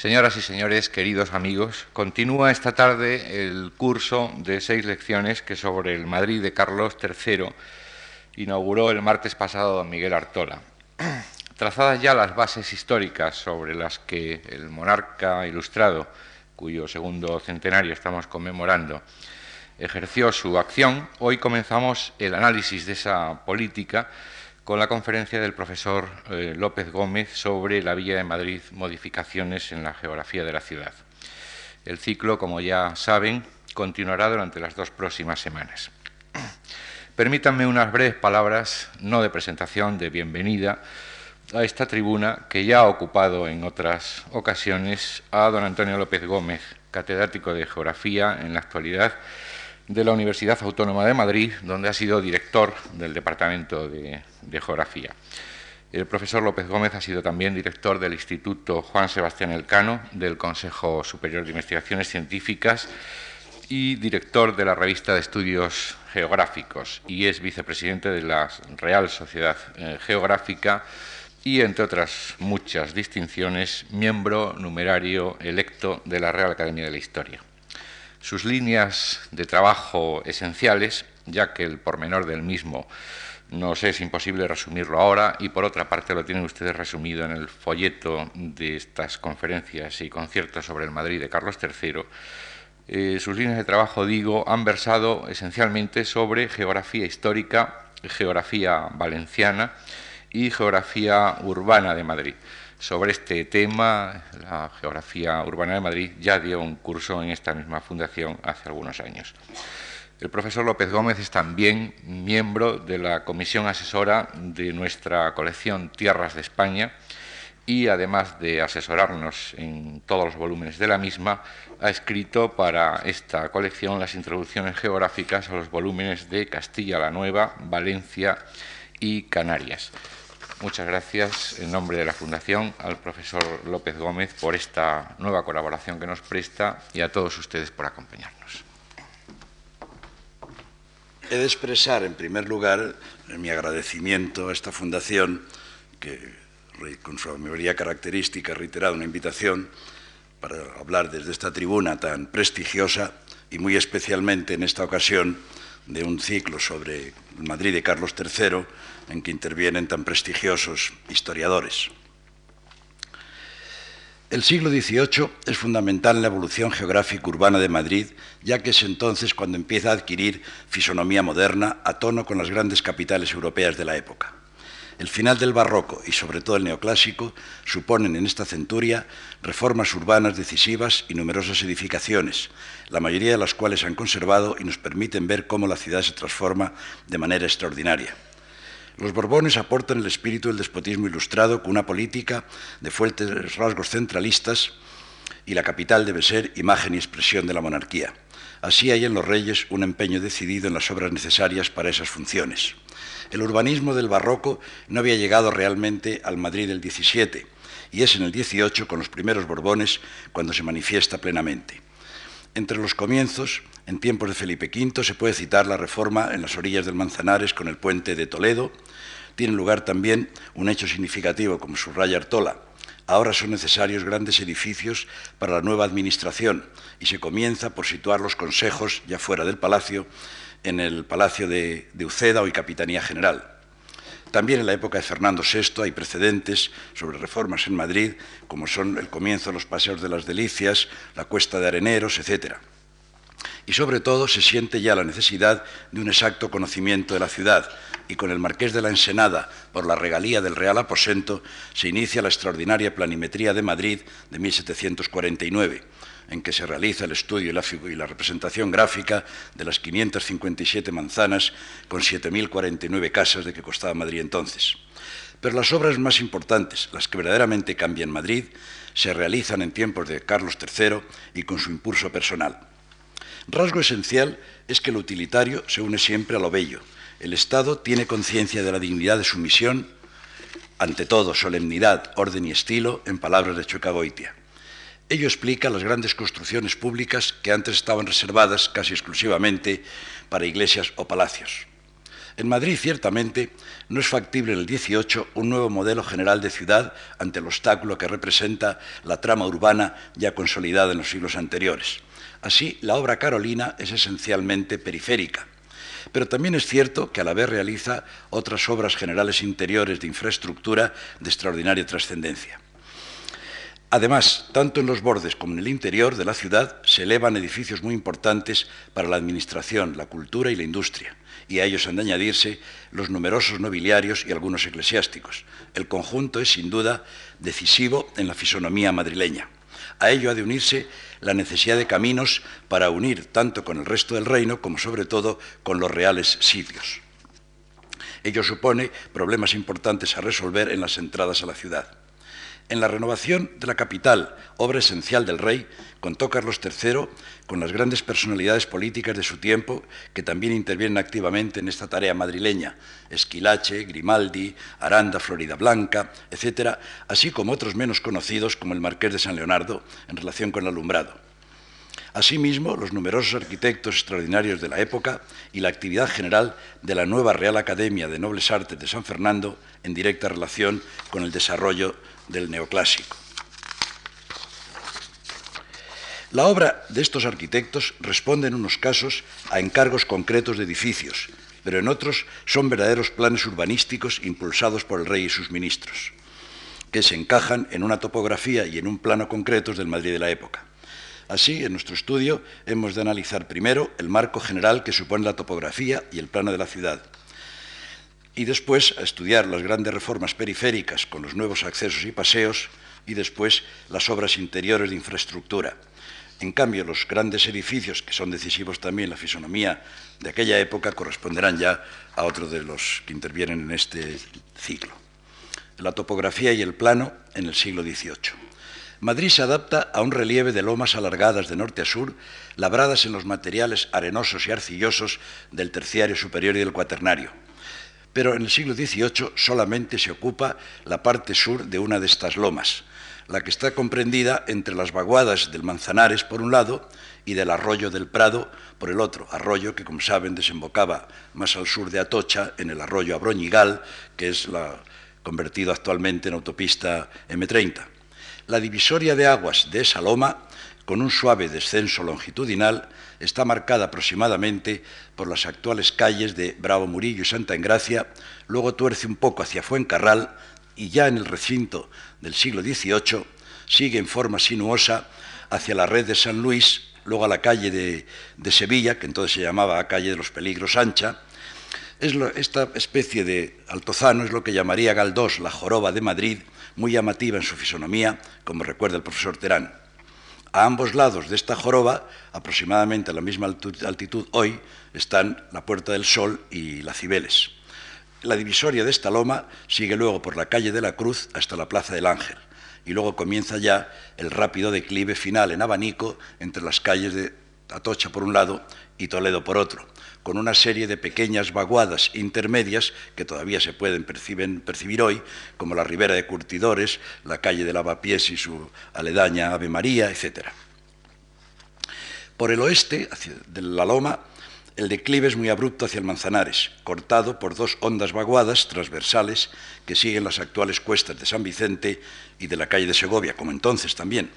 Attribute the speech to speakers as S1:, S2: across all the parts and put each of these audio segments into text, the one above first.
S1: Señoras y señores, queridos amigos, continúa esta tarde el curso de seis lecciones que sobre el Madrid de Carlos III inauguró el martes pasado don Miguel Artola. Trazadas ya las bases históricas sobre las que el monarca ilustrado, cuyo segundo centenario estamos conmemorando, ejerció su acción, hoy comenzamos el análisis de esa política con la conferencia del profesor eh, López Gómez sobre la Villa de Madrid, modificaciones en la geografía de la ciudad. El ciclo, como ya saben, continuará durante las dos próximas semanas. Permítanme unas breves palabras, no de presentación, de bienvenida a esta tribuna que ya ha ocupado en otras ocasiones a don Antonio López Gómez, catedrático de Geografía en la actualidad de la Universidad Autónoma de Madrid, donde ha sido director del Departamento de, Geografía. El profesor López Gómez ha sido también director del Instituto Juan Sebastián Elcano, del Consejo Superior de Investigaciones Científicas y director de la revista de Estudios Geográficos y es vicepresidente de la Real Sociedad eh, Geográfica y, entre otras muchas distinciones, miembro numerario electo de la Real Academia de la Historia sus líneas de trabajo esenciales, ya que el pormenor del mismo nos es imposible resumirlo ahora y por otra parte lo tienen ustedes resumido en el folleto de estas conferencias y conciertos sobre el Madrid de Carlos III. Eh, sus líneas de trabajo, digo, han versado esencialmente sobre geografía histórica, geografía valenciana y geografía urbana de Madrid. Sobre este tema, la Geografía Urbana de Madrid ya dio un curso en esta misma fundación hace algunos años. El profesor López Gómez es también miembro de la comisión asesora de nuestra colección Tierras de España y además de asesorarnos en todos los volúmenes de la misma, ha escrito para esta colección las introducciones geográficas a los volúmenes de Castilla la Nueva, Valencia y Canarias. Muchas gracias en nombre de la Fundación al profesor López Gómez por esta nueva colaboración que nos presta y a todos ustedes por acompañarnos.
S2: He de expresar, en primer lugar, mi agradecimiento a esta Fundación que, con su mayoría característica, ha reiterado una invitación para hablar desde esta tribuna tan prestigiosa y muy especialmente en esta ocasión de un ciclo sobre el Madrid de Carlos III en que intervienen tan prestigiosos historiadores. El siglo XVIII es fundamental en la evolución geográfica urbana de Madrid, ya que es entonces cuando empieza a adquirir fisonomía moderna a tono con las grandes capitales europeas de la época. El final del barroco y sobre todo el neoclásico suponen en esta centuria reformas urbanas decisivas y numerosas edificaciones, la mayoría de las cuales han conservado y nos permiten ver cómo la ciudad se transforma de manera extraordinaria. Los Borbones aportan el espíritu del despotismo ilustrado con una política de fuertes rasgos centralistas y la capital debe ser imagen y expresión de la monarquía. Así hay en los reyes un empeño decidido en las obras necesarias para esas funciones. El urbanismo del barroco no había llegado realmente al Madrid del XVII y es en el XVIII, con los primeros Borbones, cuando se manifiesta plenamente. Entre los comienzos, en tiempos de Felipe V, se puede citar la reforma en las orillas del Manzanares con el puente de Toledo. Tiene lugar también un hecho significativo, como subraya Artola. Ahora son necesarios grandes edificios para la nueva administración y se comienza por situar los consejos ya fuera del palacio, en el palacio de, Uceda, hoy Capitanía General. También en la época de Fernando VI hay precedentes sobre reformas en Madrid, como son el comienzo de los paseos de las delicias, la cuesta de areneros, etc. Y sobre todo se siente ya la necesidad de un exacto conocimiento de la ciudad, y con el marqués de la Ensenada, por la regalía del Real Aposento, se inicia la extraordinaria planimetría de Madrid de 1749 en que se realiza el estudio y la, representación gráfica de las 557 manzanas con 7.049 casas de que costaba Madrid entonces. Pero las obras más importantes, las que verdaderamente cambian Madrid, se realizan en tiempos de Carlos III y con su impulso personal. Rasgo esencial es que lo utilitario se une siempre a lo bello. El Estado tiene conciencia de la dignidad de su misión, ante todo solemnidad, orden y estilo, en palabras de Chueca Ello explica las grandes construcciones públicas que antes estaban reservadas casi exclusivamente para iglesias o palacios. En Madrid, ciertamente, no es factible en el 18 un nuevo modelo general de ciudad ante el obstáculo que representa la trama urbana ya consolidada en los siglos anteriores. Así, la obra carolina es esencialmente periférica. Pero también es cierto que a la vez realiza otras obras generales interiores de infraestructura de extraordinaria trascendencia. Además, tanto en los bordes como en el interior de la ciudad se elevan edificios muy importantes para la administración, la cultura y la industria y a ellos han de añadirse los numerosos nobiliarios y algunos eclesiásticos. El conjunto es sin duda decisivo en la fisonomía madrileña. A ello ha de unirse la necesidad de caminos para unir tanto con el resto del reino como sobre todo con los reales sitios. Ello supone problemas importantes a resolver en las entradas a la ciudad. En la renovación de la capital, obra esencial del rey, contó Carlos III con las grandes personalidades políticas de su tiempo que también intervienen activamente en esta tarea madrileña, Esquilache, Grimaldi, Aranda, Florida Blanca, etc., así como otros menos conocidos como el Marqués de San Leonardo en relación con el alumbrado. Asimismo, los numerosos arquitectos extraordinarios de la época y la actividad general de la nueva Real Academia de Nobles Artes de San Fernando en directa relación con el desarrollo del neoclásico. La obra de estos arquitectos responde en unos casos a encargos concretos de edificios, pero en otros son verdaderos planes urbanísticos impulsados por el rey y sus ministros, que se encajan en una topografía y en un plano concretos del Madrid de la época. Así, en nuestro estudio hemos de analizar primero el marco general que supone la topografía y el plano de la ciudad, y después a estudiar las grandes reformas periféricas con los nuevos accesos y paseos y después las obras interiores de infraestructura. En cambio, los grandes edificios, que son decisivos también en la fisonomía de aquella época, corresponderán ya a otros de los que intervienen en este ciclo. La topografía y el plano en el siglo XVIII. Madrid se adapta a un relieve de lomas alargadas de norte a sur, labradas en los materiales arenosos y arcillosos del terciario superior y del cuaternario pero en el siglo XVIII solamente se ocupa la parte sur de una de estas lomas, la que está comprendida entre las vaguadas del Manzanares por un lado y del arroyo del Prado por el otro, arroyo que como saben desembocaba más al sur de Atocha en el arroyo Abroñigal, que es la, convertido actualmente en autopista M30. La divisoria de aguas de esa loma, con un suave descenso longitudinal, está marcada aproximadamente por las actuales calles de Bravo Murillo y Santa Engracia, luego tuerce un poco hacia Fuencarral y ya en el recinto del siglo XVIII sigue en forma sinuosa hacia la red de San Luis, luego a la calle de, Sevilla, que entonces se llamaba calle de los Peligros Ancha. Es esta especie de altozano es lo que llamaría Galdós la joroba de Madrid, muy llamativa en su fisonomía, como recuerda el profesor Terán. A ambos lados de esta joroba, aproximadamente a la misma altitud hoy, están la Puerta del Sol y la Cibeles. La divisoria de esta loma sigue luego por la calle de la Cruz hasta la Plaza del Ángel y luego comienza ya el rápido declive final en abanico entre las calles de Atocha por un lado y Toledo por otro, con una serie de pequeñas vaguadas intermedias que todavía se pueden percibir hoy, como la Ribera de Curtidores, la calle de Lavapiés y su aledaña Ave María, etc. Por el oeste, de la Loma, el declive es muy abrupto hacia el Manzanares, cortado por dos hondas vaguadas transversales que siguen las actuales cuestas de San Vicente y de la calle de Segovia, como entonces también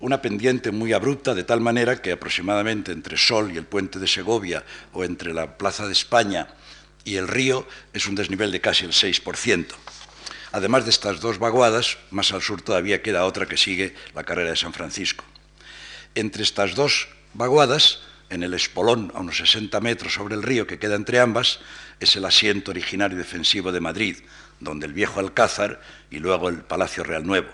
S2: una pendiente muy abrupta, de tal manera que aproximadamente entre Sol y el puente de Segovia o entre la Plaza de España y el río es un desnivel de casi el 6%. Además de estas dos vaguadas, más al sur todavía queda otra que sigue la carrera de San Francisco. Entre estas dos vaguadas, en el espolón a unos 60 metros sobre el río que queda entre ambas, es el asiento originario defensivo de Madrid, donde el viejo Alcázar y luego el Palacio Real Nuevo.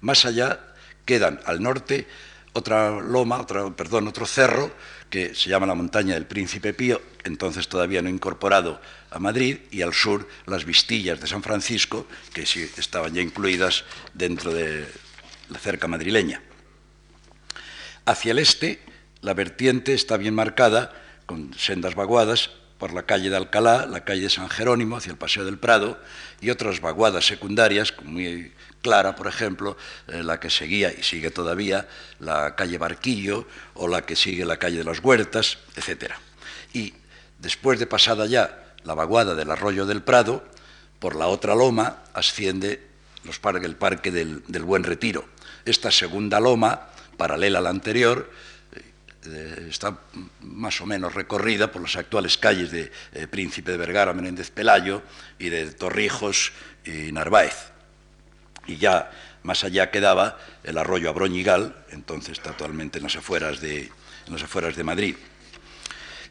S2: Más allá quedan al norte otra loma, perdón, otro cerro que se llama la montaña del Príncipe Pío, entonces todavía no incorporado a Madrid, y al sur las Vistillas de San Francisco, que estaban ya incluidas dentro de la cerca madrileña. Hacia el este, la vertiente está bien marcada, con sendas vaguadas, por la calle de Alcalá, la calle de San Jerónimo, hacia el Paseo del Prado, y otras vaguadas secundarias, muy clara, por ejemplo, eh, la que seguía y sigue todavía la calle Barquillo o la que sigue la calle de las Huertas, etc. Y Después de pasada ya la vaguada del arroyo del Prado, por la otra loma asciende el Parque del, Buen Retiro. Esta segunda loma, paralela a la anterior, eh, está más o menos recorrida por las actuales calles de eh, Príncipe de Vergara, Menéndez Pelayo y de Torrijos y Narváez. Y ya más allá quedaba el arroyo Abroñigal, entonces está actualmente en las afueras de, en las afueras de Madrid.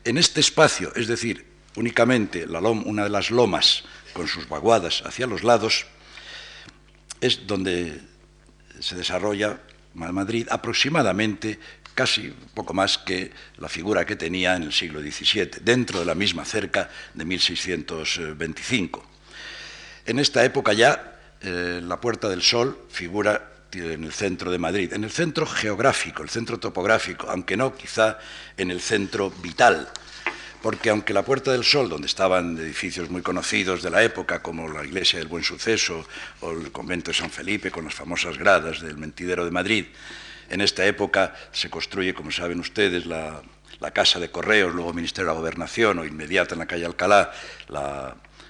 S2: En este espacio, es decir, únicamente una de las lomas con sus vaguadas hacia los lados, es donde se desarrolla Madrid aproximadamente casi poco más que la figura que tenía en el siglo XVII, dentro de la misma cerca de 1625. En esta época ya eh, la Puerta del Sol figura en el centro de Madrid, en el centro geográfico, el centro topográfico, aunque no quizá en el centro vital, porque aunque la Puerta del Sol, donde estaban edificios muy conocidos de la época, como la Iglesia del Buen Suceso o el convento de San Felipe, con las famosas gradas del Mentidero de Madrid, en esta época se construye, como saben ustedes, la, Casa de Correos, luego Ministerio de la Gobernación, o inmediata en la calle Alcalá,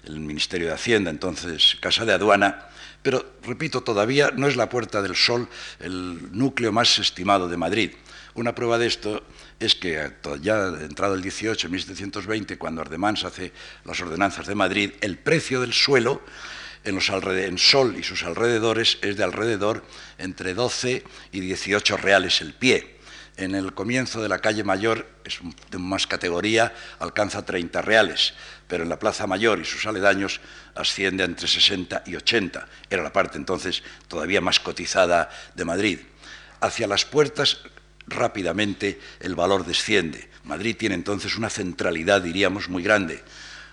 S2: el Ministerio de Hacienda, entonces Casa de Aduana, pero, repito, todavía no es la Puerta del Sol el núcleo más estimado de Madrid. Una prueba de esto es que ya entrado el 18, 1720, cuando Ardemans hace las ordenanzas de Madrid, el precio del suelo en, Sol y sus alrededores es de alrededor entre 12 y 18 reales el pie. En el comienzo de la calle Mayor, es de más categoría, alcanza 30 reales, pero en la Plaza Mayor y sus aledaños asciende entre 60 y 80. Era la parte entonces todavía más cotizada de Madrid. Hacia las puertas rápidamente el valor desciende. Madrid tiene entonces una centralidad, diríamos, muy grande.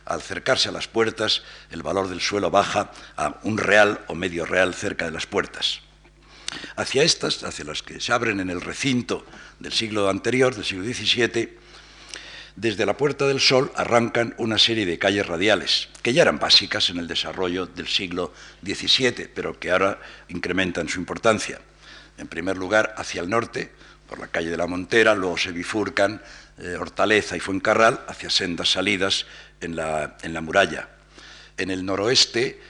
S2: Al acercarse a las puertas, el valor del suelo baja a un real o medio real cerca de las puertas. Hacia estas, hacia las que se abren en el recinto del siglo anterior, del siglo XVII, desde la Puerta del Sol arrancan una serie de calles radiales, que ya eran básicas en el desarrollo del siglo XVII, pero que ahora incrementan su importancia. En primer lugar, hacia el norte, por la calle de la Montera, luego se bifurcan eh, Hortaleza y Fuencarral hacia sendas salidas en la, en la muralla. En el noroeste,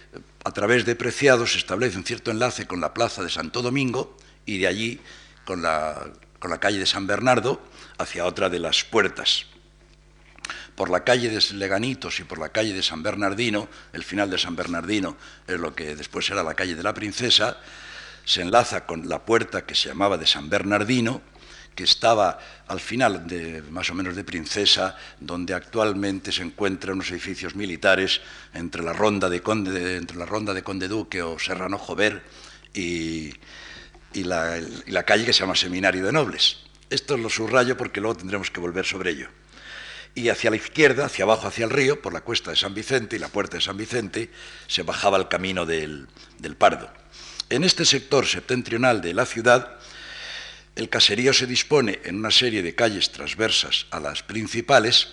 S2: a través de Preciados, se establece un cierto enlace con la plaza de Santo Domingo y de allí con la, con la calle de San Bernardo hacia otra de las puertas. Por la calle de Leganitos y por la calle de San Bernardino, el final de San Bernardino es lo que después era la calle de la Princesa, se enlaza con la puerta que se llamaba de San Bernardino, que estaba al final de más o menos de Princesa, donde actualmente se encuentran unos edificios militares entre la ronda de Conde, entre la ronda de Conde Duque o Serrano Jover y, la, calle que se llama Seminario de Nobles. Esto lo subrayo porque luego tendremos que volver sobre ello y hacia la izquierda, hacia abajo, hacia el río, por la cuesta de San Vicente y la puerta de San Vicente, se bajaba el camino del Pardo. En este sector septentrional de la ciudad, el caserío se dispone en una serie de calles transversas a las principales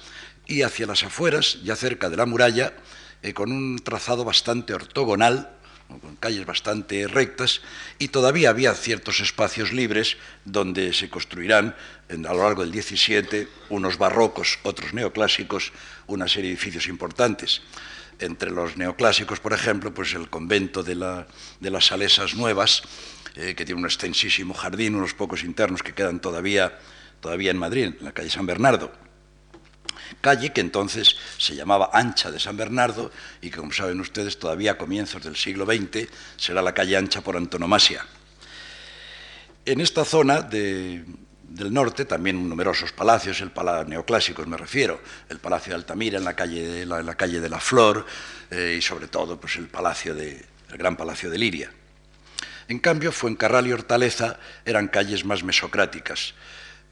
S2: y hacia las afueras, ya cerca de la muralla, eh, con un trazado bastante ortogonal, con calles bastante rectas, y todavía había ciertos espacios libres donde se construirán a lo largo del 17 unos barrocos, otros neoclásicos, una serie de edificios importantes. Entre los neoclásicos, por ejemplo, pues el convento de, las Salesas Nuevas, eh, que tiene un extensísimo jardín, unos pocos internos que quedan todavía, todavía en Madrid, en la calle San Bernardo. Calle que entonces se llamaba Ancha de San Bernardo y que, como saben ustedes, todavía a comienzos del siglo XX será la calle Ancha por antonomasia. En esta zona de, del norte, también numerosos palacios, el palacio neoclásicos me refiero, el Palacio de Altamira en la calle de la, la calle de la Flor eh, y sobre todo pues, el, palacio de, el gran Palacio de Liria. En cambio, Fuencarral y Hortaleza eran calles más mesocráticas,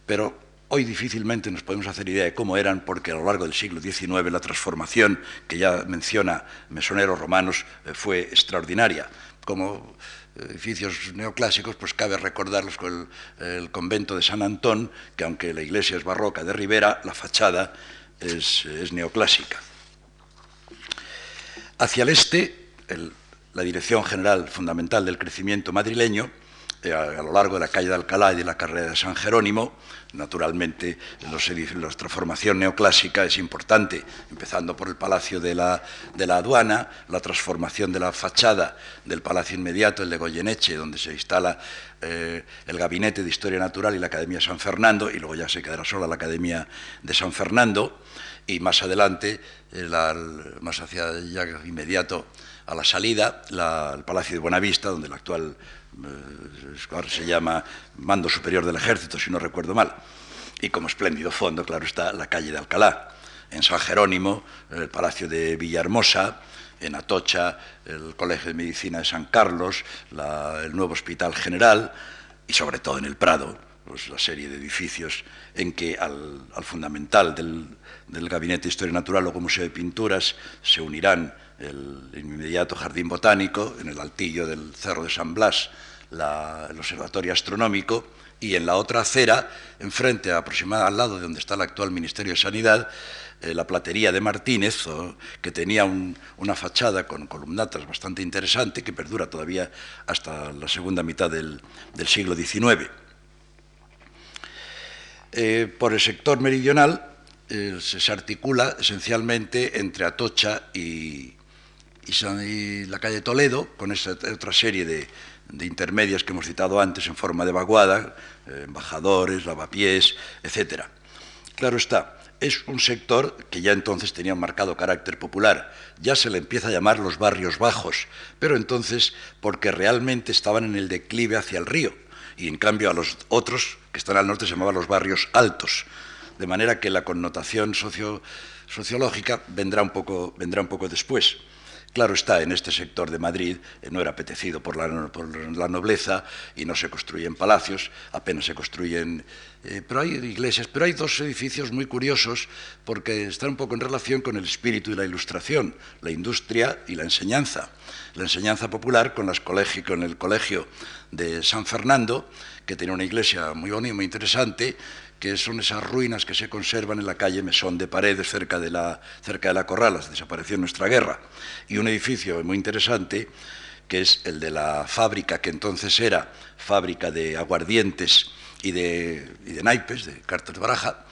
S2: pero hoy difícilmente nos podemos hacer idea de cómo eran porque a lo largo del siglo XIX la transformación que ya menciona Mesoneros Romanos eh, fue extraordinaria. Como edificios neoclásicos, pues cabe recordarlos con el, convento de San Antón, que aunque la iglesia es barroca de Ribera, la fachada es, neoclásica. Hacia el este, la dirección general fundamental del crecimiento madrileño eh, a, lo largo de la calle de Alcalá y de la carrera de San Jerónimo. Naturalmente, la transformación neoclásica es importante, empezando por el Palacio de la, de la, Aduana, la transformación de la fachada del Palacio inmediato, el de Goyeneche, donde se instala eh, el Gabinete de Historia Natural y la Academia San Fernando, y luego ya se quedará sola la Academia de San Fernando, y más adelante, eh, más hacia ya inmediato a la salida, el Palacio de Buenavista, donde el actual eh, se llama Mando Superior del Ejército, si no recuerdo mal. Y como espléndido fondo, claro está, la calle de Alcalá. En San Jerónimo, el Palacio de Villahermosa, en Atocha, el Colegio de Medicina de San Carlos, el nuevo Hospital General y sobre todo en el Prado, pues, la serie de edificios en que al, fundamental del, del, Gabinete de Historia Natural o Museo de Pinturas se unirán el, inmediato Jardín Botánico, en el altillo del Cerro de San Blas, el Observatorio Astronómico, y en la otra acera, enfrente, aproximadamente al lado de donde está el actual Ministerio de Sanidad, eh, la platería de Martínez, que tenía una fachada con columnatas bastante interesante, que perdura todavía hasta la segunda mitad del, siglo XIX. Eh, por el sector meridional eh, se, articula esencialmente entre Atocha y, y, la calle Toledo, con esa otra serie de, intermedias que hemos citado antes en forma de vaguada, eh, embajadores, lavapiés, etc. Claro está, es un sector que ya entonces tenía un marcado carácter popular. Ya se le empieza a llamar los barrios bajos, pero entonces porque realmente estaban en el declive hacia el río. Y en cambio a los otros, que están al norte, se llamaban los barrios altos. De manera que la connotación sociológica vendrá un poco, vendrá un poco después. Claro está, en este sector de Madrid eh, no era apetecido por la, nobleza y no se construyen palacios, apenas se construyen... Eh, pero hay iglesias, pero hay dos edificios muy curiosos porque están un poco en relación con el espíritu y la ilustración, la industria y la enseñanza. La enseñanza popular con, el colegio de San Fernando, que tiene una iglesia muy bonita, muy interesante, que son esas ruinas que se conservan en la calle Mesón de Paredes, cerca de la, cerca de la Corralas, desapareció en nuestra guerra, y un edificio muy interesante, que es el de la fábrica que entonces era fábrica de aguardientes y de, y de naipes, de cartas de baraja,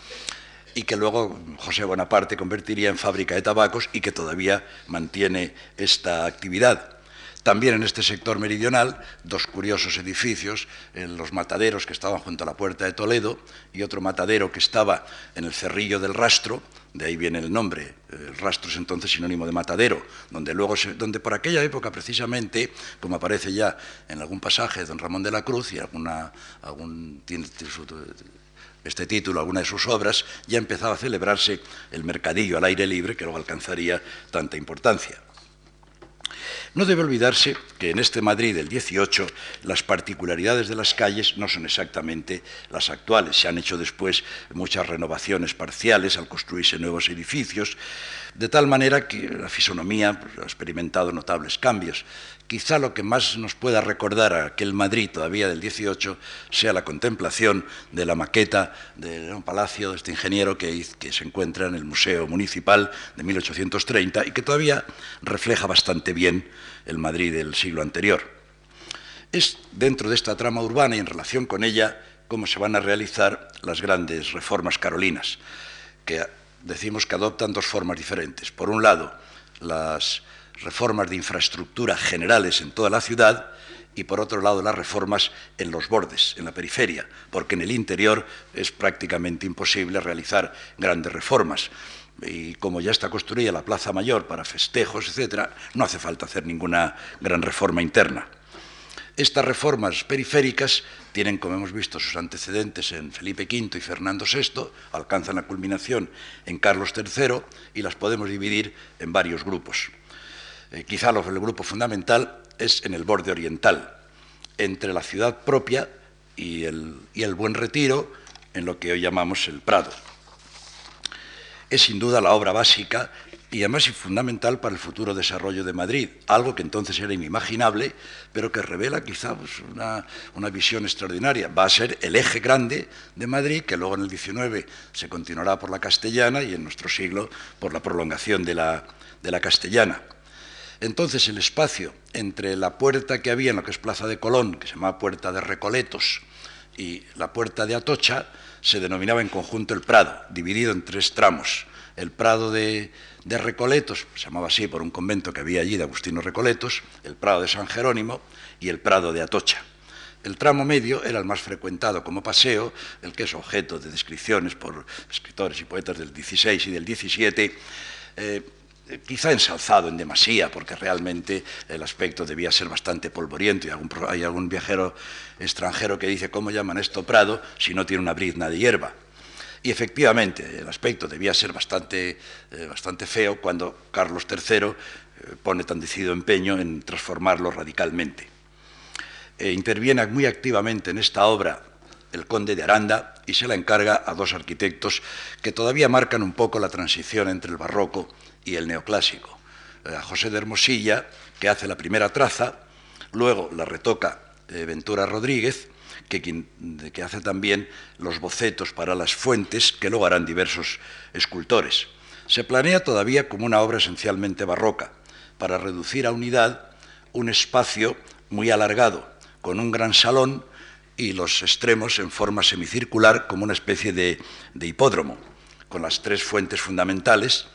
S2: y que luego José Bonaparte convertiría en fábrica de tabacos y que todavía mantiene esta actividad. También en este sector meridional, dos curiosos edificios, los mataderos que estaban junto a la puerta de Toledo y otro matadero que estaba en el Cerrillo del Rastro, de ahí viene el nombre, el rastro es entonces sinónimo de matadero, donde luego donde por aquella época precisamente, como aparece ya en algún pasaje de don Ramón de la Cruz y algún tiene este título, alguna de sus obras, ya empezaba a celebrarse el mercadillo al aire libre que luego alcanzaría tanta importancia. No debe olvidarse que en este Madrid del 18 las particularidades de las calles no son exactamente las actuales. Se han hecho después muchas renovaciones parciales al construirse nuevos edificios, de tal manera que la fisonomía pues, ha experimentado notables cambios. Quizá lo que más nos pueda recordar a aquel Madrid todavía del 18 sea la contemplación de la maqueta de un palacio de este ingeniero que, que se encuentra en el Museo Municipal de 1830 y que todavía refleja bastante bien el Madrid del siglo anterior. Es dentro de esta trama urbana y en relación con ella cómo se van a realizar las grandes reformas carolinas, que decimos que adoptan dos formas diferentes. Por un lado, las reformas de infraestructura generales en toda la ciudad y por otro lado las reformas en los bordes, en la periferia, porque en el interior es prácticamente imposible realizar grandes reformas. Y como ya está construida la Plaza Mayor para festejos, etcétera, no hace falta hacer ninguna gran reforma interna. Estas reformas periféricas tienen, como hemos visto, sus antecedentes en Felipe V y Fernando VI, alcanzan la culminación en Carlos III y las podemos dividir en varios grupos. Eh, quizá el grupo fundamental es en el borde oriental, entre la ciudad propia y el, Buen Retiro, en lo que hoy llamamos el Prado. Es sin duda la obra básica y además fundamental para el futuro desarrollo de Madrid, algo que entonces era inimaginable, pero que revela quizá pues, una, visión extraordinaria. Va a ser el eje grande de Madrid, que luego en el XIX se continuará por la castellana y en nuestro siglo por la prolongación de la castellana. Entonces el espacio entre la puerta que había en lo que es Plaza de Colón, que se llamaba Puerta de Recoletos, y la Puerta de Atocha, se denominaba en conjunto el Prado, dividido en tres tramos. El Prado de, Recoletos, se llamaba así por un convento que había allí de Agustino Recoletos, el Prado de San Jerónimo y el Prado de Atocha. El tramo medio era el más frecuentado como paseo, el que es objeto de descripciones por escritores y poetas del XVI y del XVII, eh, quizá ensalzado en demasía, porque realmente el aspecto debía ser bastante polvoriento, y hay algún viajero extranjero que dice, ¿cómo llaman esto Prado si no tiene una brizna de hierba? Y efectivamente, el aspecto debía ser bastante, eh, bastante feo cuando Carlos III eh, pone tan decidido empeño en transformarlo radicalmente. Eh, interviene muy activamente en esta obra el conde de Aranda y se la encarga a dos arquitectos que todavía marcan un poco la transición entre el barroco y el neoclásico. Eh, José de Hermosilla, que hace la primera traza, luego la retoca eh, Ventura Rodríguez, que hace también los bocetos para las fuentes que luego harán diversos escultores. Se planea todavía como una obra esencialmente barroca, para reducir a unidad un espacio muy alargado, con un gran salón y los extremos en forma semicircular como una especie de, hipódromo, con las tres fuentes fundamentales,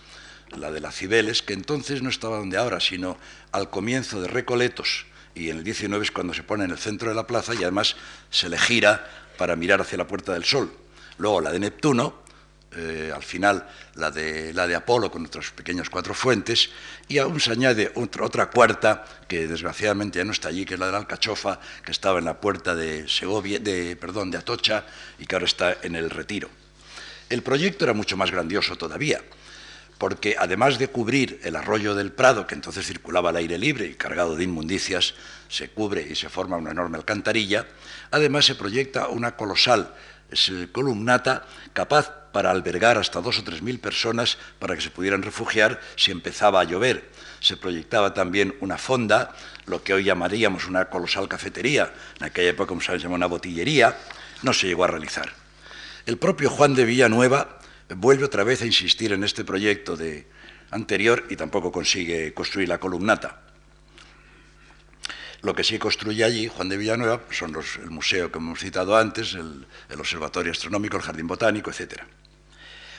S2: la de las Cibeles, que entonces no estaba donde ahora, sino al comienzo de Recoletos, y en el 19 es cuando se pone en el centro de la plaza y además se le gira para mirar hacia la Puerta del Sol. Luego la de Neptuno, eh, al final la de, la de Apolo con otras pequeñas cuatro fuentes, y aún se añade otra, cuarta, que desgraciadamente ya no está allí, que es la de la Alcachofa, que estaba en la puerta de, Segovia, de, perdón, de Atocha y que ahora está en el Retiro. El proyecto era mucho más grandioso todavía, porque además de cubrir el arroyo del Prado, que entonces circulaba al aire libre y cargado de inmundicias, se cubre y se forma una enorme alcantarilla, además se proyecta una colosal columnata capaz para albergar hasta dos o tres mil personas para que se pudieran refugiar si empezaba a llover. Se proyectaba también una fonda, lo que hoy llamaríamos una colosal cafetería, en aquella época como se llama una botillería, no se llegó a realizar. El propio Juan de Villanueva vuelve otra vez a insistir en este proyecto de anterior y tampoco consigue construir la columnata. Lo que sí construye allí Juan de Villanueva son los, el museo que hemos citado antes, el, Observatorio Astronómico, el Jardín Botánico, etcétera.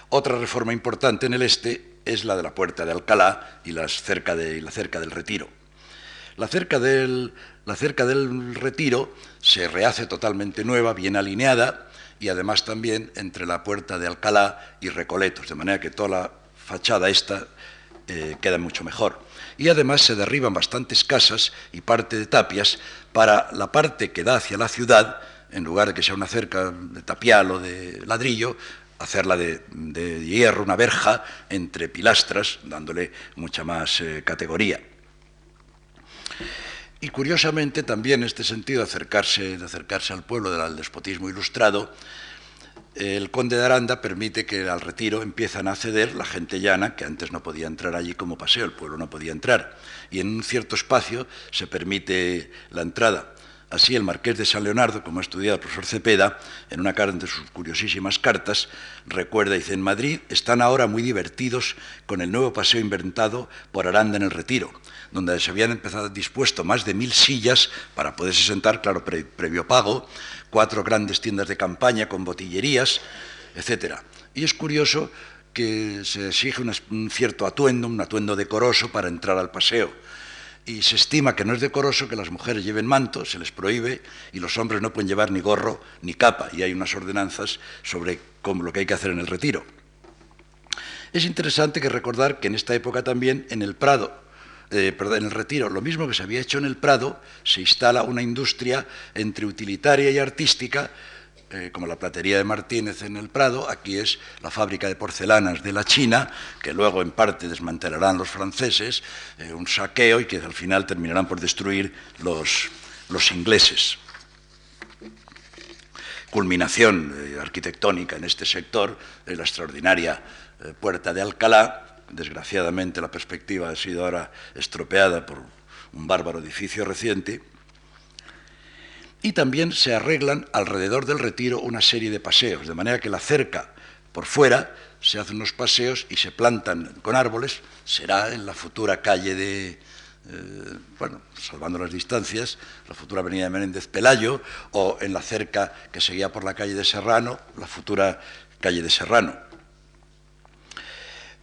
S2: Otra reforma importante en el este es la de la Puerta de Alcalá y, la cerca del Retiro. La cerca del, la cerca del Retiro se rehace totalmente nueva, bien alineada, y además también entre la Puerta de Alcalá y Recoletos, de manera que toda la fachada esta eh, queda mucho mejor. Y además se derriban bastantes casas y parte de tapias para la parte que da hacia la ciudad, en lugar de que sea una cerca de tapial o de ladrillo, hacerla de, hierro, una verja entre pilastras, dándole mucha más eh, categoría. Y curiosamente también en este sentido de acercarse, de acercarse al pueblo del despotismo ilustrado, el conde de Aranda permite que al retiro empiezan a acceder la gente llana, que antes no podía entrar allí como paseo, el pueblo no podía entrar, y en un cierto espacio se permite la entrada. Así el marqués de San Leonardo, como ha estudiado el profesor Cepeda, en una carta de sus curiosísimas cartas, recuerda, dice, en Madrid están ahora muy divertidos con el nuevo paseo inventado por Aranda en el Retiro, donde se habían empezado dispuesto más de mil sillas para poderse sentar, claro, previo pago, cuatro grandes tiendas de campaña con botillerías, etc. Y es curioso que se exige un cierto atuendo, un atuendo decoroso para entrar al paseo y se estima que no es decoroso que las mujeres lleven manto, se les prohíbe, y los hombres no pueden llevar ni gorro ni capa, y hay unas ordenanzas sobre cómo, lo que hay que hacer en el retiro. Es interesante que recordar que en esta época también en el Prado, eh, perdón, en el retiro, lo mismo que se había hecho en el Prado, se instala una industria entre utilitaria y artística eh, como la platería de Martínez en el Prado, aquí es la fábrica de porcelanas de la China, que luego en parte desmantelarán los franceses, eh, un saqueo y que al final terminarán por destruir los, ingleses. Culminación eh, arquitectónica en este sector, la extraordinaria puerta de Alcalá, desgraciadamente la perspectiva ha sido ahora estropeada por un bárbaro edificio reciente, y también se arreglan alrededor del retiro una serie de paseos, de manera que la cerca por fuera se hacen unos paseos y se plantan con árboles, será en la futura calle de, eh, bueno, salvando las distancias, la futura avenida de Menéndez Pelayo, o en la cerca que seguía por la calle de Serrano, la futura calle de Serrano.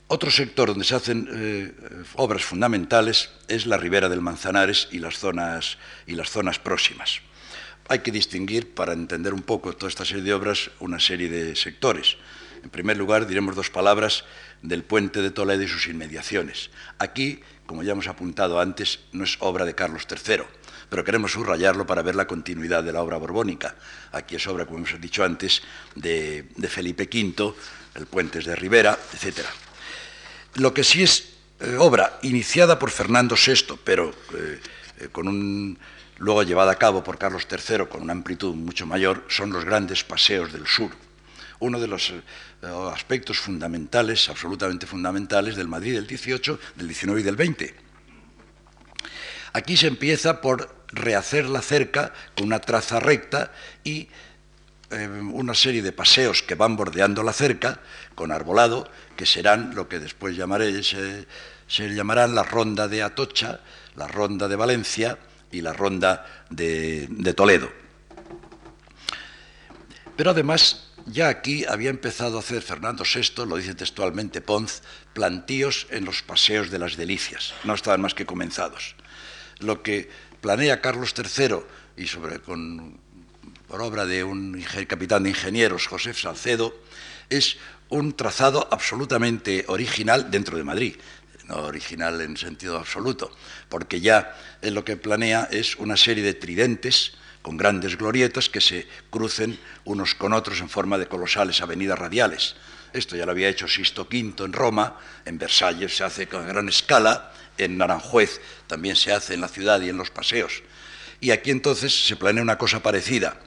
S2: Otro sector donde se hacen eh, obras fundamentales es la ribera del Manzanares y las, zonas, y las zonas próximas. Hay que distinguir, para entender un poco toda esta serie de obras, una serie de sectores. En primer lugar, diremos dos palabras del puente de Toledo y sus inmediaciones. Aquí, como ya hemos apuntado antes, no es obra de Carlos III, pero queremos subrayarlo para ver la continuidad de la obra borbónica. Aquí es obra, como hemos dicho antes, de, Felipe V, el puente es de Rivera, etc. Lo que sí es eh, obra iniciada por Fernando VI, pero eh, eh, con un, luego llevada a cabo por Carlos III con una amplitud mucho mayor, son los grandes paseos del sur uno de los eh, aspectos fundamentales, absolutamente fundamentales del Madrid del 18, del 19 y del 20. Aquí se empieza por rehacer la cerca con una traza recta y eh, una serie de paseos que van bordeando la cerca con arbolado, que serán lo que después llamaré, se, llamarán la ronda de Atocha, la ronda de Valencia y la ronda de Toledo. Pero además ya aquí había empezado a hacer Fernando VI, lo dice textualmente Ponz, plantíos en los paseos de las delicias. No estaban más que comenzados. Lo que planea Carlos III, y sobre, con, por obra de un capitán de ingenieros, José Salcedo, es un trazado absolutamente original dentro de Madrid. Original en sentido absoluto, porque ya lo que planea es una serie de tridentes con grandes glorietas que se crucen unos con otros en forma de colosales avenidas radiales. Esto ya lo había hecho Sisto V en Roma, en Versalles se hace con gran escala, en Naranjuez también se hace en la ciudad y en los paseos. Y aquí entonces se planea una cosa parecida,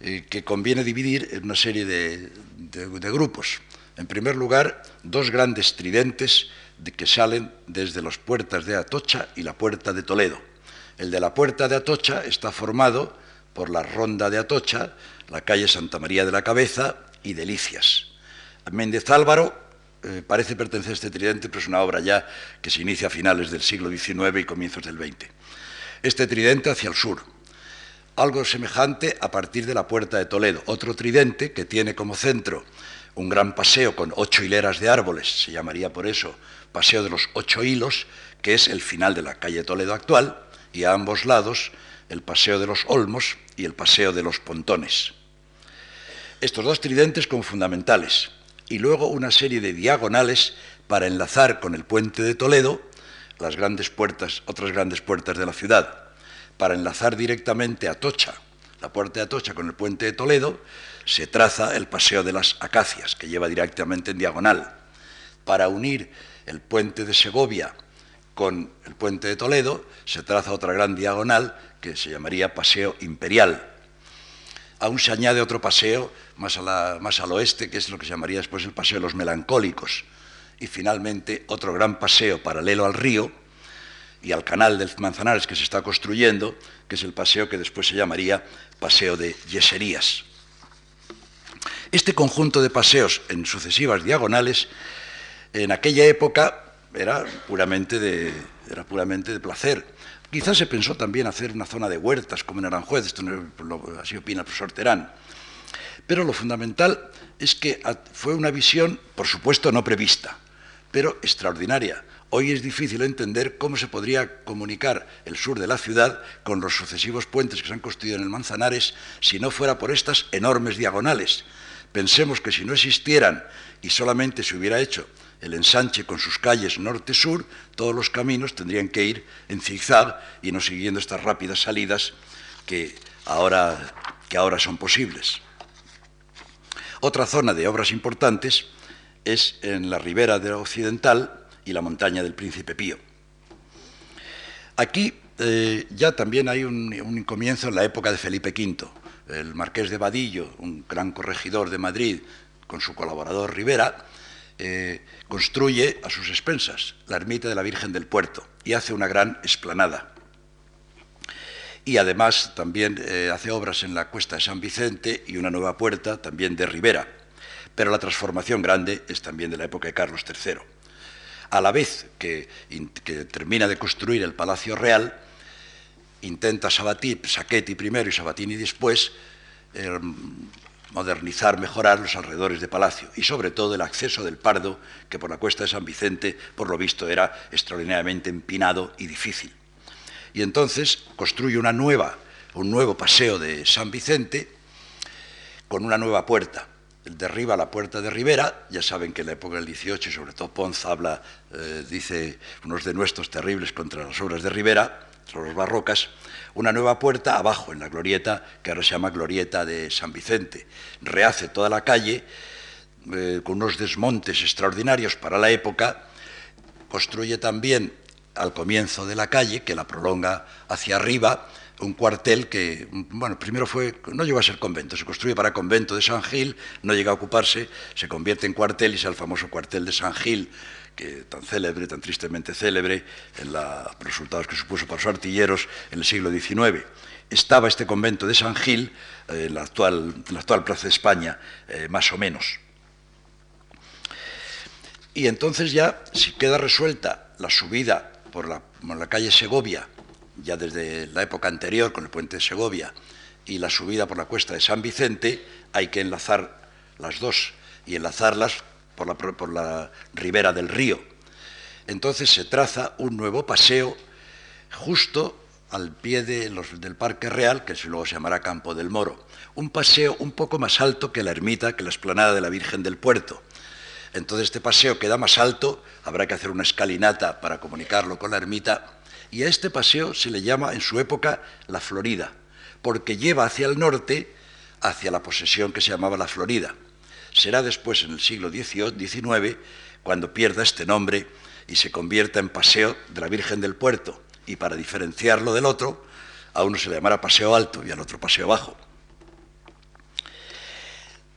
S2: eh, que conviene dividir en una serie de, grupos. En primer lugar, dos grandes tridentes que salen desde las puertas de Atocha y la puerta de Toledo el de la Puerta de Atocha está formado por la Ronda de Atocha, la calle Santa María de la Cabeza y Delicias. Méndez Álvaro eh, parece pertenecer a este tridente, pero es una obra ya que se inicia a finales del siglo XIX y comienzos del XX. Este tridente hacia el sur. Algo semejante a partir de la Puerta de Toledo. Otro tridente que tiene como centro un gran paseo con ocho hileras de árboles, se llamaría por eso Paseo de los Ocho Hilos, que es el final de la calle Toledo actual y a ambos lados el Paseo de los Olmos y el Paseo de los Pontones. Estos dos tridentes como fundamentales y luego una serie de diagonales para enlazar con el puente de Toledo las grandes puertas, otras grandes puertas de la ciudad, para enlazar directamente a Atocha, la puerta de Atocha con el puente de Toledo, se traza el Paseo de las Acacias, que lleva directamente en diagonal. Para unir el puente de Segovia con el puente de Toledo se traza otra gran diagonal que se llamaría Paseo Imperial. Aún se añade otro paseo más, más al oeste, que es lo que se llamaría después el Paseo de los Melancólicos. Y finalmente otro gran paseo paralelo al río y al canal del Manzanares que se está construyendo, que es el paseo que después se llamaría Paseo de Yeserías. Este conjunto de paseos en sucesivas diagonales, en aquella época era puramente de, era puramente de placer. Quizás se pensó también hacer una zona de huertas como en Aranjuez, esto así opina el profesor Terán. Pero lo fundamental es que fue una visión, por supuesto, no prevista, pero extraordinaria. Hoy es difícil entender cómo se podría comunicar el sur de la ciudad con los sucesivos puentes que se han construido en el Manzanares si no fuera por estas enormes diagonales. Pensemos que si no existieran y solamente se hubiera hecho el ensanche con sus calles norte-sur, todos los caminos tendrían que ir en zigzag y no siguiendo estas rápidas salidas que ahora, que ahora son posibles. Otra zona de obras importantes es en la ribera de occidental y la montaña del Príncipe Pío. Aquí eh, ya también hay un, comienzo en la época de Felipe V. El marqués de Vadillo, un gran corregidor de Madrid, con su colaborador Rivera, eh, construye a sus expensas la ermita de la Virgen del Puerto y hace una gran esplanada. Y además también eh, hace obras en la cuesta de San Vicente y una nueva puerta también de Ribera. Pero la transformación grande es también de la época de Carlos III. A la vez que, termina de construir el Palacio Real, intenta Sachetti primero y Sabatini después eh, modernizar, mejorar los alrededores de Palacio y sobre todo el acceso del Pardo, que por la cuesta de San Vicente, por lo visto, era extraordinariamente empinado y difícil. Y entonces construye una nueva, un nuevo paseo de San Vicente con una nueva puerta. Derriba la puerta de Rivera, ya saben que en la época del 18, sobre todo Ponz habla, eh, dice unos denuestos terribles contra las obras de Rivera, contra los barrocas, una nueva puerta abajo en la glorieta, que ahora se llama Glorieta de San Vicente. Rehace toda la calle eh, con unos desmontes extraordinarios para la época, construye también al comienzo de la calle, que la prolonga hacia arriba, un cuartel que, bueno, primero fue, no llegó a ser convento, se construye para convento de San Gil, no llega a ocuparse, se convierte en cuartel y es el famoso cuartel de San Gil, tan célebre, tan tristemente célebre, en los resultados que supuso para los artilleros en el siglo XIX. Estaba este convento de San Gil eh, en, la actual, la actual Plaza de España, eh, más o menos. Y entonces ya, si queda resuelta la subida por la, por la calle Segovia, ya desde la época anterior con el puente de Segovia, y la subida por la cuesta de San Vicente, hay que enlazar las dos y enlazarlas por la, ribera del río. Entonces se traza un nuevo paseo justo al pie del Parque Real, que luego se llamará Campo del Moro. Un paseo un poco más alto que la ermita, que la esplanada de la Virgen del Puerto. Entonces este paseo queda más alto, habrá que hacer una escalinata para comunicarlo con la ermita, y a este paseo se le llama en su época la Florida, porque lleva hacia el norte, hacia la posesión que se llamaba la Florida. Será después, en el siglo XIX, cuando pierda este nombre y se convierta en Paseo de la Virgen del Puerto. Y para diferenciarlo del otro, a uno se le llamará Paseo Alto y al otro Paseo Bajo.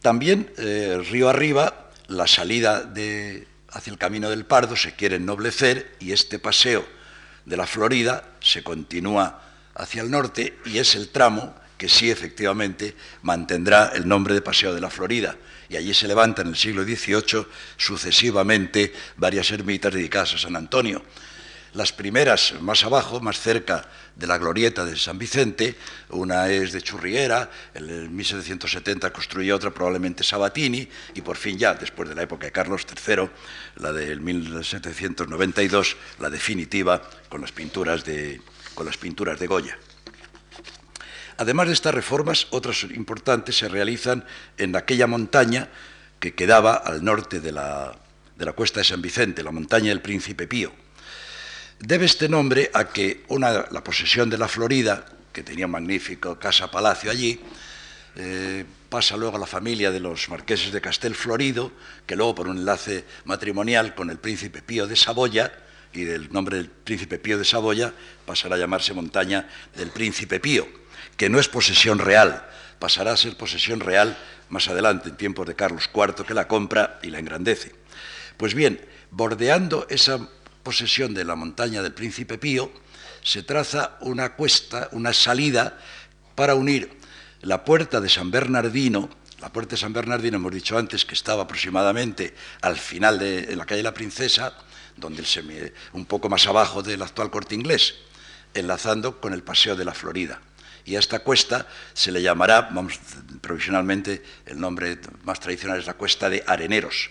S2: También, eh, río arriba, la salida de, hacia el Camino del Pardo se quiere ennoblecer y este paseo de la Florida se continúa hacia el norte y es el tramo que sí efectivamente mantendrá el nombre de Paseo de la Florida. Y allí se levantan en el siglo XVIII sucesivamente varias ermitas dedicadas a San Antonio. Las primeras más abajo, más cerca de la glorieta de San Vicente, una es de Churriera, en 1770 construyó otra probablemente Sabatini, y por fin ya, después de la época de Carlos III, la del 1792, la definitiva, con las pinturas de, con las pinturas de Goya. Además de estas reformas, otras importantes se realizan en aquella montaña que quedaba al norte de la, cuesta de San Vicente, la montaña del Príncipe Pío. Debe este nombre a que la posesión de la Florida, que tenía un magnífico casa-palacio allí, eh, pasa luego a la familia de los marqueses de Castel Florido, que luego por un enlace matrimonial con el príncipe Pío de Saboya, y del nombre del príncipe Pío de Saboya pasará a llamarse montaña del príncipe Pío que no es posesión real, pasará a ser posesión real más adelante, en tiempos de Carlos IV, que la compra y la engrandece. Pues bien, bordeando esa posesión de la montaña del Príncipe Pío, se traza una cuesta, una salida para unir la puerta de San Bernardino, la puerta de San Bernardino hemos dicho antes que estaba aproximadamente al final de la calle La Princesa, donde un poco más abajo del actual corte inglés, enlazando con el Paseo de la Florida y a esta cuesta se le llamará, vamos, provisionalmente, el nombre más tradicional es la cuesta de Areneros,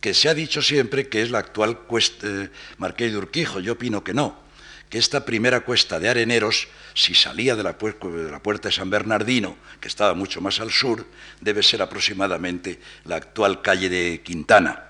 S2: que se ha dicho siempre que es la actual cuesta eh, Marqués de Urquijo, yo opino que no, que esta primera cuesta de Areneros, si salía de la, de la puerta de San Bernardino, que estaba mucho más al sur, debe ser aproximadamente la actual calle de Quintana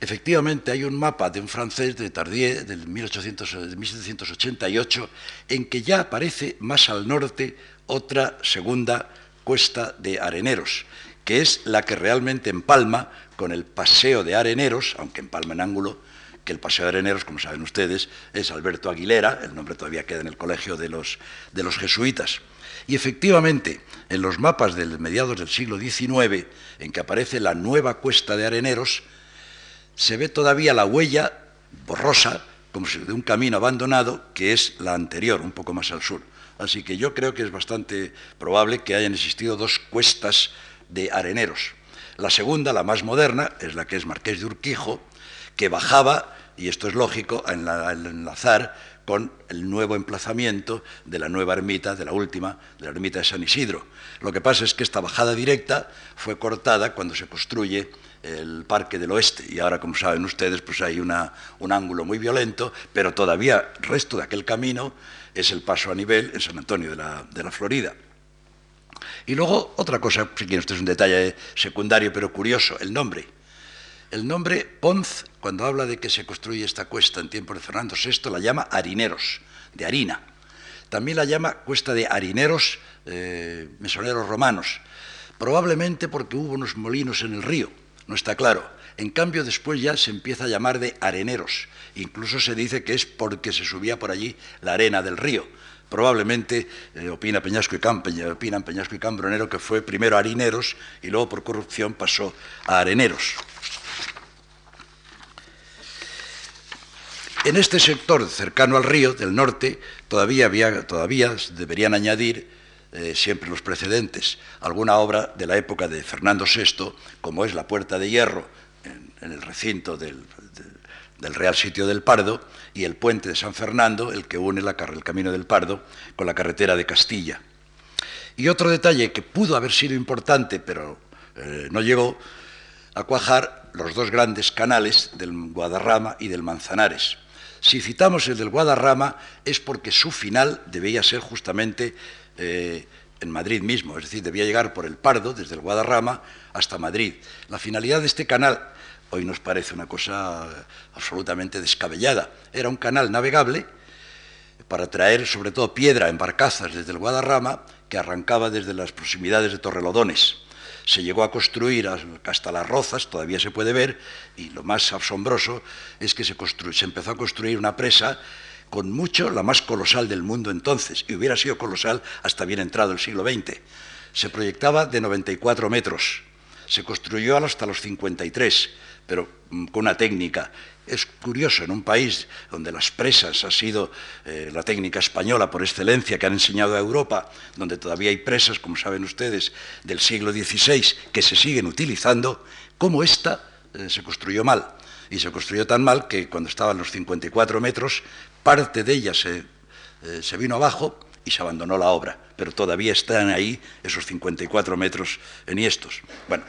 S2: Efectivamente, hay un mapa de un francés de Tardier, del 1788, en que ya aparece más al norte otra segunda cuesta de areneros, que es la que realmente empalma con el paseo de areneros, aunque empalma en ángulo, que el paseo de areneros, como saben ustedes, es Alberto Aguilera, el nombre todavía queda en el colegio de los, de los jesuitas. Y efectivamente, en los mapas del mediados del siglo XIX, en que aparece la nueva cuesta de areneros, se ve todavía la huella borrosa, como si de un camino abandonado, que es la anterior, un poco más al sur. Así que yo creo que es bastante probable que hayan existido dos cuestas de areneros. La segunda, la más moderna, es la que es Marqués de Urquijo, que bajaba, y esto es lógico, a enlazar con el nuevo emplazamiento de la nueva ermita, de la última, de la ermita de San Isidro. Lo que pasa es que esta bajada directa fue cortada cuando se construye el Parque del Oeste y ahora, como saben ustedes, pues hay un ángulo muy violento, pero todavía el resto de aquel camino es el paso a nivel en San Antonio de la, Florida. Y luego otra cosa, si quieren ustedes un detalle secundario pero curioso, el nombre. El nombre Ponz, cuando habla de que se construye esta cuesta en tiempos de Fernando VI, la llama Harineros, de harina. También la llama cuesta de harineros, eh, mesoneros romanos, probablemente porque hubo unos molinos en el río, no está claro. En cambio, después ya se empieza a llamar de areneros. Incluso se dice que es porque se subía por allí la arena del río. Probablemente eh, opina Peñasco y Cam, opinan Peñasco y Cambronero que fue primero harineros y luego por corrupción pasó a areneros. En este sector cercano al río del norte todavía, deberían añadir eh, siempre los precedentes alguna obra de la época de Fernando VI, como es la Puerta de Hierro en, el recinto del, Real Sitio del Pardo y el puente de San Fernando, el que une el Camino del Pardo con la carretera de Castilla. Y otro detalle que pudo haber sido importante, pero eh, no llegó a cuajar, los dos grandes canales del Guadarrama y del Manzanares. Si citamos el del Guadarrama es porque su final debía ser justamente eh, en Madrid mismo, es decir, debía llegar por el Pardo, desde el Guadarrama, hasta Madrid. La finalidad de este canal hoy nos parece una cosa absolutamente descabellada. Era un canal navegable para traer sobre todo piedra en barcazas desde el Guadarrama que arrancaba desde las proximidades de Torrelodones se llegó a construir hasta las rozas, todavía se puede ver, y lo más asombroso es que se, empezó a construir una presa con mucho la más colosal del mundo entonces, y hubiera sido colosal hasta bien entrado el siglo XX. Se proyectaba de 94 metros, se construyó hasta los 53, pero mm, con una técnica es curioso, en un país donde las presas ha sido eh, la técnica española por excelencia que han enseñado a Europa, donde todavía hay presas, como saben ustedes, del siglo XVI que se siguen utilizando, como esta eh, se construyó mal. Y se construyó tan mal que cuando estaban los 54 metros, parte de ella se, eh, se vino abajo y se abandonó la obra, pero todavía están ahí esos 54 metros enhiestos. Bueno,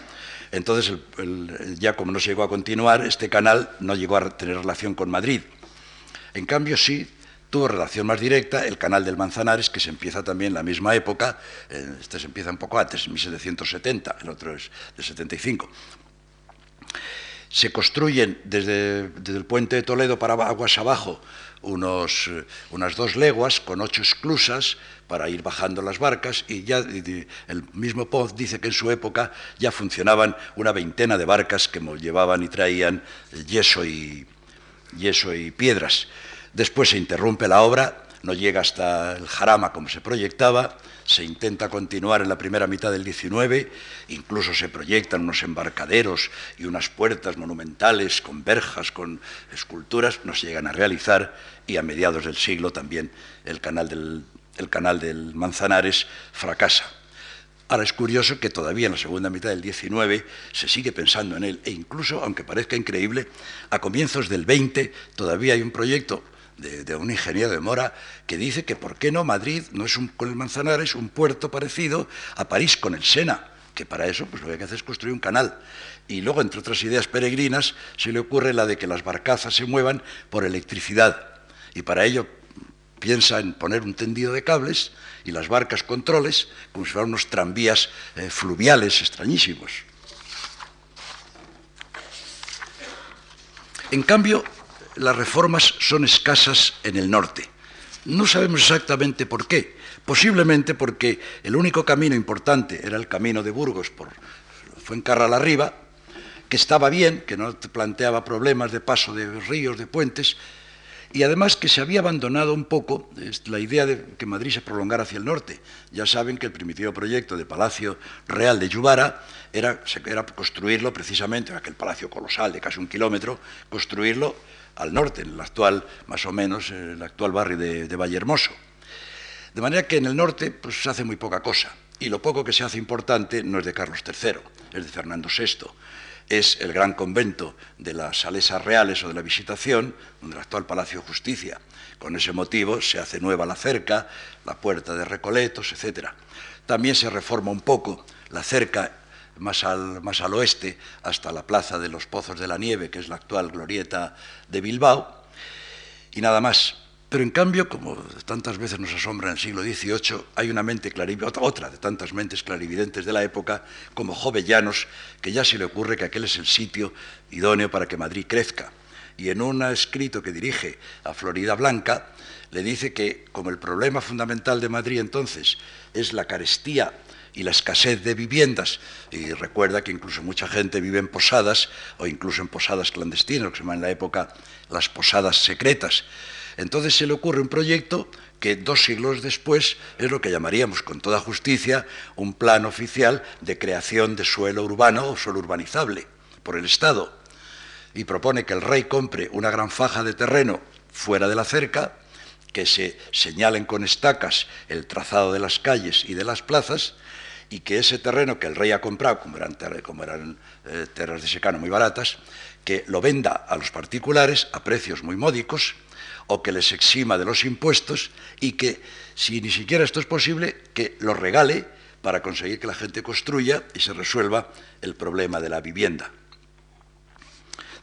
S2: entonces, ya como no se llegó a continuar, este canal no llegó a tener relación con Madrid. En cambio, sí tuvo relación más directa el canal del Manzanares, que se empieza también en la misma época, eh, este se empieza un poco antes, en 1770, el otro es de 75. Se construyen desde, desde el puente de Toledo para aguas abajo unos, eh, unas dos leguas con ocho esclusas para ir bajando las barcas y ya el mismo Poz dice que en su época ya funcionaban una veintena de barcas que llevaban y traían yeso y, yeso y piedras. Después se interrumpe la obra, no llega hasta el Jarama como se proyectaba, se intenta continuar en la primera mitad del XIX, incluso se proyectan unos embarcaderos y unas puertas monumentales con verjas, con esculturas, no se llegan a realizar y a mediados del siglo también el canal del, Manzanares fracasa. Ahora es curioso que todavía en la segunda mitad del XIX se sigue pensando en él e incluso, aunque parezca increíble, a comienzos del XX todavía hay un proyecto de, un ingeniero de Mora que dice que por qué no Madrid no es un, con el Manzanares un puerto parecido a París con el Sena, que para eso pues lo que hay que hacer es construir un canal. Y luego, entre otras ideas peregrinas, se le ocurre la de que las barcazas se muevan por electricidad. Y para ello piensa en poner un tendido de cables y las barcas controles, como si fueran unos tranvías eh, fluviales extrañísimos. En cambio, las reformas son escasas en el norte. No sabemos exactamente por qué. Posiblemente porque el único camino importante era el camino de Burgos por Fuencarral arriba, que estaba bien, que no planteaba problemas de paso de ríos, de puentes, y además que se había abandonado un poco la idea de que Madrid se prolongara hacia el norte. Ya saben que el primitivo proyecto de Palacio Real de Yubara era, construirlo precisamente, aquel palacio colosal de casi un kilómetro, construirlo al norte, en el actual, más o menos, el actual barrio de, de Vallehermoso. De manera que en el norte pues, se hace muy poca cosa. Y lo poco que se hace importante no es de Carlos III, es de Fernando VI. Es el gran convento de las Salesas Reales o de la Visitación, donde el actual Palacio de Justicia. Con ese motivo se hace nueva la cerca, la puerta de Recoletos, etc. También se reforma un poco la cerca más al, más al oeste, hasta la plaza de los Pozos de la Nieve, que es la actual glorieta de Bilbao, y nada más. Pero en cambio, como tantas veces nos asombra en el siglo XVIII, hay una mente clarividente, otra de tantas mentes clarividentes de la época, como Jovellanos, que ya se le ocurre que aquel es el sitio idóneo para que Madrid crezca. Y en un escrito que dirige a Florida Blanca, le dice que como el problema fundamental de Madrid entonces es la carestía y la escasez de viviendas, y recuerda que incluso mucha gente vive en posadas o incluso en posadas clandestinas, lo que se llama en la época las posadas secretas. Entonces se le ocurre un proyecto que dos siglos después es lo que llamaríamos con toda justicia un plan oficial de creación de suelo urbano o suelo urbanizable por el Estado. Y propone que el rey compre una gran faja de terreno fuera de la cerca, que se señalen con estacas el trazado de las calles y de las plazas, y que ese terreno que el rey ha comprado, como eran, como eh, de secano muy baratas, que lo venda a los particulares a precios muy módicos o que les exima de los impuestos y que, si ni siquiera esto es posible, que lo regale para conseguir que la gente construya y se resuelva el problema de la vivienda.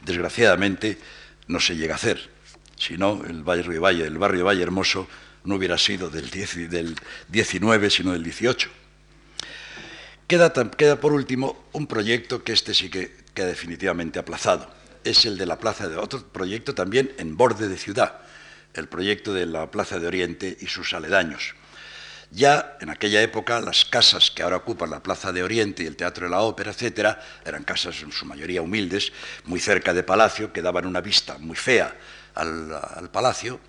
S2: Desgraciadamente no se llega a hacer, si no el barrio Valle, el barrio Valle Hermoso no hubiera sido del, 10, del 19, sino del 18. Queda, queda, por último un proyecto que este sí que queda definitivamente aplazado. Es el de la Plaza de otro proyecto también en borde de ciudad, el proyecto de la Plaza de Oriente y sus aledaños. Ya en aquella época las casas que ahora ocupan la Plaza de Oriente y el Teatro de la Ópera, etcétera, eran casas en su mayoría humildes, muy cerca de palacio, que daban una vista muy fea al, al palacio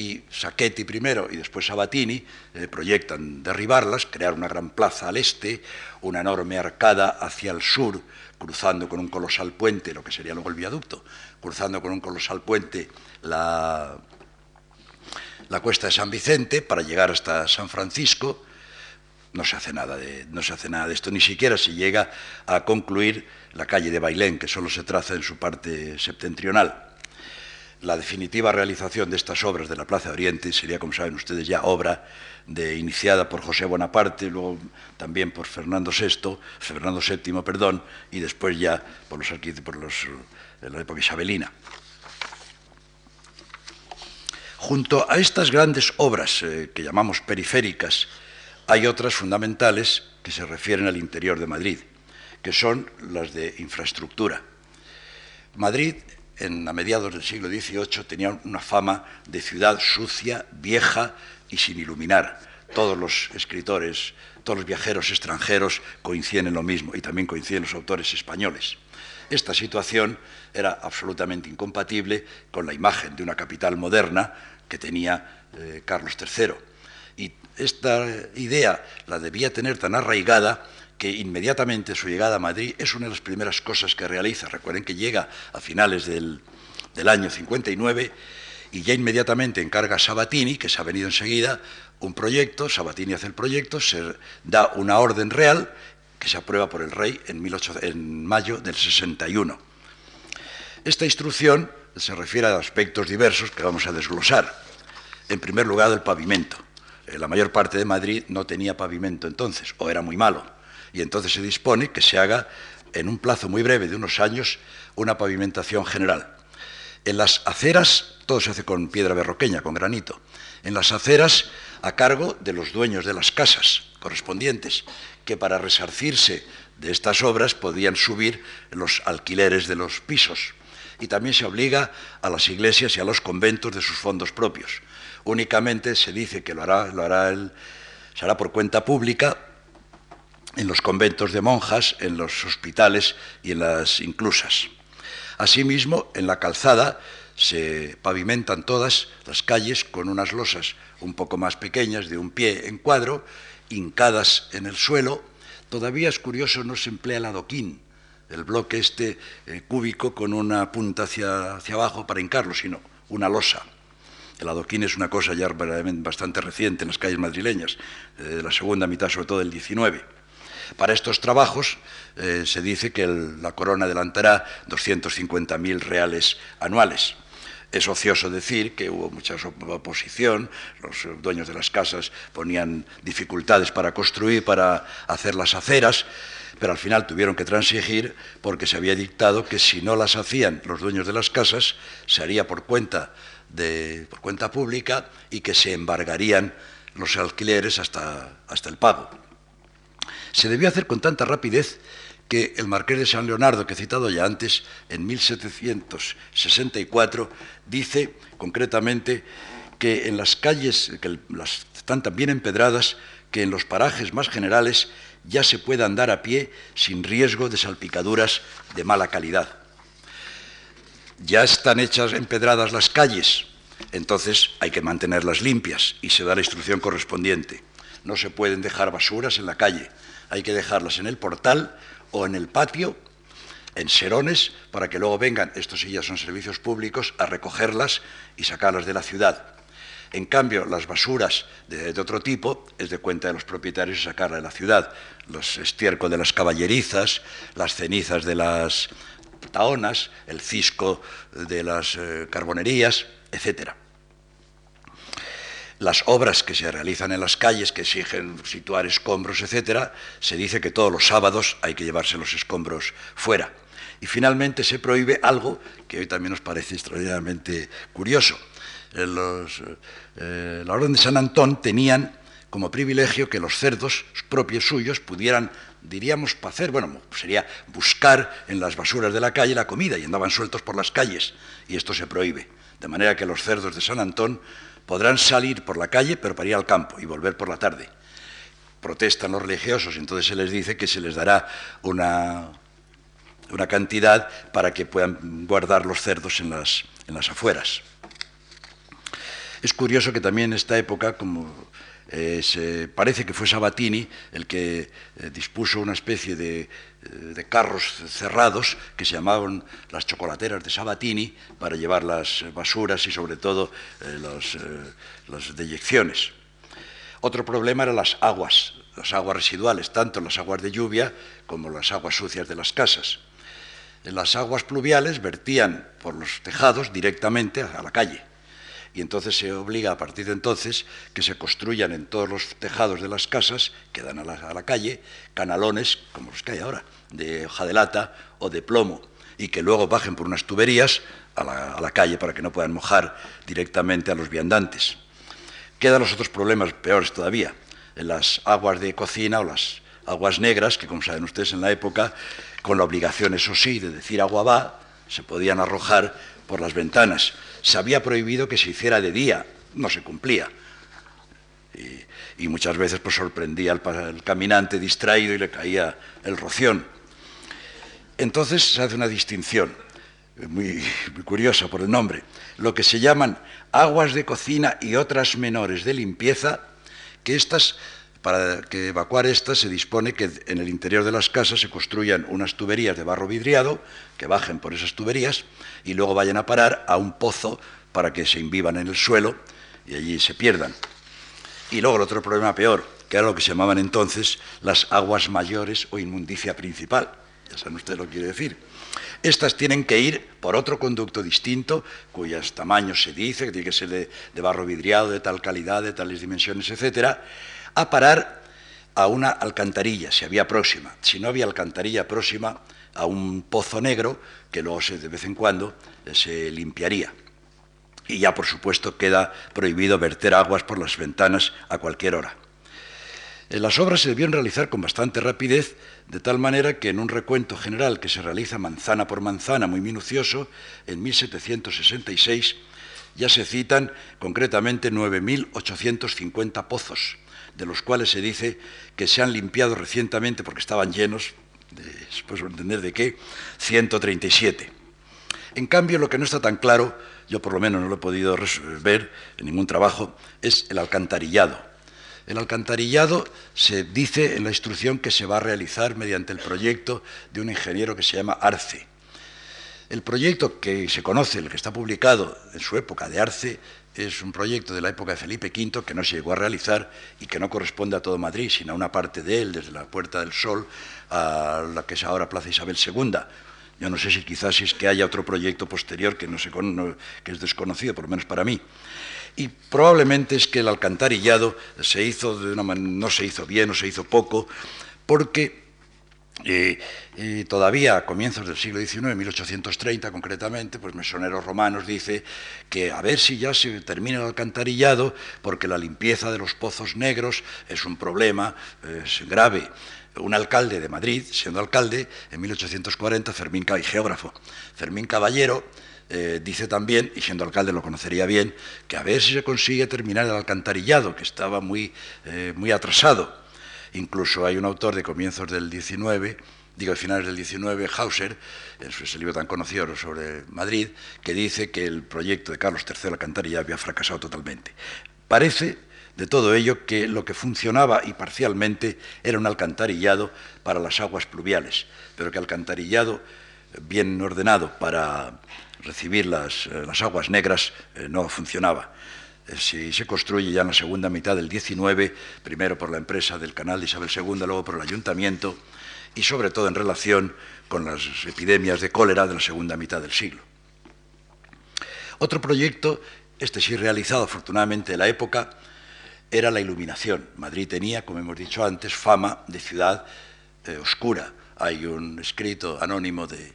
S2: y Sacchetti primero y después Sabatini eh, proyectan derribarlas, crear una gran plaza al este, una enorme arcada hacia el sur, cruzando con un colosal puente, lo que sería luego el viaducto, cruzando con un colosal puente la, la cuesta de San Vicente para llegar hasta San Francisco. No se, hace nada de, no se hace nada de esto, ni siquiera se llega a concluir la calle de Bailén, que solo se traza en su parte septentrional la definitiva realización de estas obras de la Plaza Oriente sería, como saben ustedes, ya obra de, iniciada por José Bonaparte, luego también por Fernando VI, Fernando VII, perdón, y después ya por los por los de la época isabelina. Junto a estas grandes obras eh, que llamamos periféricas, hay otras fundamentales que se refieren al interior de Madrid, que son las de infraestructura. Madrid a mediados del siglo XVIII tenían una fama de ciudad sucia, vieja y sin iluminar. Todos los escritores, todos los viajeros extranjeros coinciden en lo mismo y también coinciden los autores españoles. Esta situación era absolutamente incompatible con la imagen de una capital moderna que tenía eh, Carlos III. Y esta idea la debía tener tan arraigada que inmediatamente su llegada a Madrid es una de las primeras cosas que realiza. Recuerden que llega a finales del, año 59 y ya inmediatamente encarga a Sabatini, que se ha venido enseguida, un proyecto, Sabatini hace el proyecto, se da una orden real que se aprueba por el rey en, en mayo del 61. Esta instrucción se refiere a aspectos diversos que vamos a desglosar. En primer lugar, el pavimento. Eh, la mayor parte de Madrid no tenía pavimento entonces, o era muy malo y entonces se dispone que se haga en un plazo muy breve de unos años una pavimentación general. En las aceras todo se hace con piedra berroqueña, con granito. En las aceras a cargo de los dueños de las casas correspondientes, que para resarcirse de estas obras podían subir los alquileres de los pisos. Y también se obliga a las iglesias y a los conventos de sus fondos propios. Únicamente se dice que lo hará, lo hará se hará por cuenta pública en los conventos de monjas, en los hospitales y en las inclusas. Asimismo, en la calzada se pavimentan todas las calles con unas losas un poco más pequeñas, de un pie en cuadro, hincadas en el suelo. Todavía es curioso, no se emplea el adoquín, el bloque este eh, cúbico con una punta hacia, hacia abajo para hincarlo, sino una losa. El adoquín es una cosa ya bastante reciente en las calles madrileñas, eh, de la segunda mitad sobre todo del 19. Para estos trabajos eh, se dice que la corona adelantará 250.000 reales anuales. Es ocioso decir que hubo mucha oposición, los dueños de las casas ponían dificultades para construir, para hacer las aceras, pero al final tuvieron que transigir porque se había dictado que si no las hacían los dueños de las casas, se haría por cuenta, de, por cuenta pública y que se embargarían los alquileres hasta, hasta el pago. Se debió hacer con tanta rapidez que el marqués de San Leonardo, que he citado ya antes, en 1764, dice concretamente que en las calles, que las, están tan bien empedradas, que en los parajes más generales ya se puede andar a pie sin riesgo de salpicaduras de mala calidad. Ya están hechas empedradas las calles, entonces hay que mantenerlas limpias y se da la instrucción correspondiente. No se pueden dejar basuras en la calle, hay que dejarlas en el portal o en el patio, en serones, para que luego vengan, estos sí ya son servicios públicos, a recogerlas y sacarlas de la ciudad. En cambio, las basuras de, otro tipo es de cuenta de los propietarios sacarlas de la ciudad. Los estiércol de las caballerizas, las cenizas de las taonas, el cisco de las eh, carbonerías, etcétera las obras que se realizan en las calles, que exigen situar escombros, etcétera, se dice que todos los sábados hay que llevarse los escombros fuera. Y finalmente se prohíbe algo que hoy también nos parece extraordinariamente curioso. Eh, eh, la Orden de San Antón tenían como privilegio que los cerdos propios suyos pudieran, diríamos, hacer, bueno, sería buscar en las basuras de la calle la comida y andaban sueltos por las calles, y esto se prohíbe. De manera que los cerdos de San Antón podrán salir por la calle, pero para ir al campo y volver por la tarde. Protestan los religiosos, entonces se les dice que se les dará una, una cantidad para que puedan guardar los cerdos en las, en las afueras. Es curioso que también en esta época, como eh, se, parece que fue Sabatini el que eh, dispuso una especie de, de, carros cerrados que se llamaban las chocolateras de Sabatini para llevar las basuras y sobre todo las deyecciones. Otro problema eran las aguas, las aguas residuales, tanto las aguas de lluvia como las aguas sucias de las casas. Las aguas pluviales vertían por los tejados directamente a la calle y entonces se obliga a partir de entonces que se construyan en todos los tejados de las casas que dan a la, calle canalones como los que hay ahora, de hoja de lata o de plomo, y que luego bajen por unas tuberías a la, a la calle para que no puedan mojar directamente a los viandantes. Quedan los otros problemas peores todavía, en las aguas de cocina o las aguas negras, que como saben ustedes en la época, con la obligación, eso sí, de decir agua va, se podían arrojar por las ventanas se había prohibido que se hiciera de día, no se cumplía. Y, muchas veces pues, sorprendía al, caminante distraído y le caía el roción. Entonces se hace una distinción, muy, muy curiosa por el nombre, lo que se llaman aguas de cocina y otras menores de limpieza, que estas para que evacuar estas se dispone que en el interior de las casas se construyan unas tuberías de barro vidriado que bajen por esas tuberías y luego vayan a parar a un pozo para que se invivan en el suelo y allí se pierdan. Y luego el otro problema peor, que era lo que se llamaban entonces las aguas mayores o inmundicia principal. Ya saben ustedes lo que quiere decir. Estas tienen que ir por otro conducto distinto, cuyos tamaños se dice, que tiene que ser de, de barro vidriado, de tal calidad, de tales dimensiones, etcétera, a parar a una alcantarilla, si había próxima. Si no había alcantarilla próxima, a un pozo negro que luego de vez en cuando eh, se limpiaría. Y ya, por supuesto, queda prohibido verter aguas por las ventanas a cualquier hora. Eh, las obras se debieron realizar con bastante rapidez, de tal manera que en un recuento general que se realiza manzana por manzana, muy minucioso, en 1766, ya se citan concretamente 9.850 pozos, de los cuales se dice que se han limpiado recientemente porque estaban llenos, después de entender de qué, 137. En cambio, lo que no está tan claro, yo por lo menos no lo he podido ver en ningún trabajo, es el alcantarillado. El alcantarillado se dice en la instrucción que se va a realizar mediante el proyecto de un ingeniero que se llama Arce. El proyecto que se conoce, el que está publicado en su época de Arce, es un proyecto de la época de Felipe V que no se llegó a realizar y que no corresponde a todo Madrid, sino a una parte de él, desde la Puerta del Sol a la que es ahora Plaza Isabel II. Yo no sé si quizás es que haya otro proyecto posterior que, no es desconocido, por lo menos para mí. Y probablemente es que el alcantarillado se hizo de una no se hizo bien o se hizo poco, porque y todavía a comienzos del siglo XIX, 1830 concretamente, pues Mesoneros Romanos dice que a ver si ya se termina el alcantarillado, porque la limpieza de los pozos negros es un problema grave. Un alcalde de Madrid, siendo alcalde, en 1840, Fermín geógrafo, Fermín Caballero, eh, dice también, y siendo alcalde lo conocería bien, que a ver si se consigue terminar el alcantarillado, que estaba muy, eh, muy atrasado. Incluso hay un autor de comienzos del 19, digo, de finales del 19, Hauser, en ese libro tan conocido sobre Madrid, que dice que el proyecto de Carlos III Alcantarillado había fracasado totalmente. Parece de todo ello que lo que funcionaba y parcialmente era un alcantarillado para las aguas pluviales, pero que alcantarillado bien ordenado para recibir las, eh, aguas negras eh, no funcionaba. Eh, si se construye ya en la segunda mitad del 19, primero por la empresa del canal de Isabel II, luego por el ayuntamiento, y sobre todo en relación con las epidemias de cólera de la segunda mitad del siglo. Otro proyecto, este sí realizado afortunadamente en la época, era la iluminación. Madrid tenía, como hemos dicho antes, fama de ciudad eh, oscura. Hay un escrito anónimo de,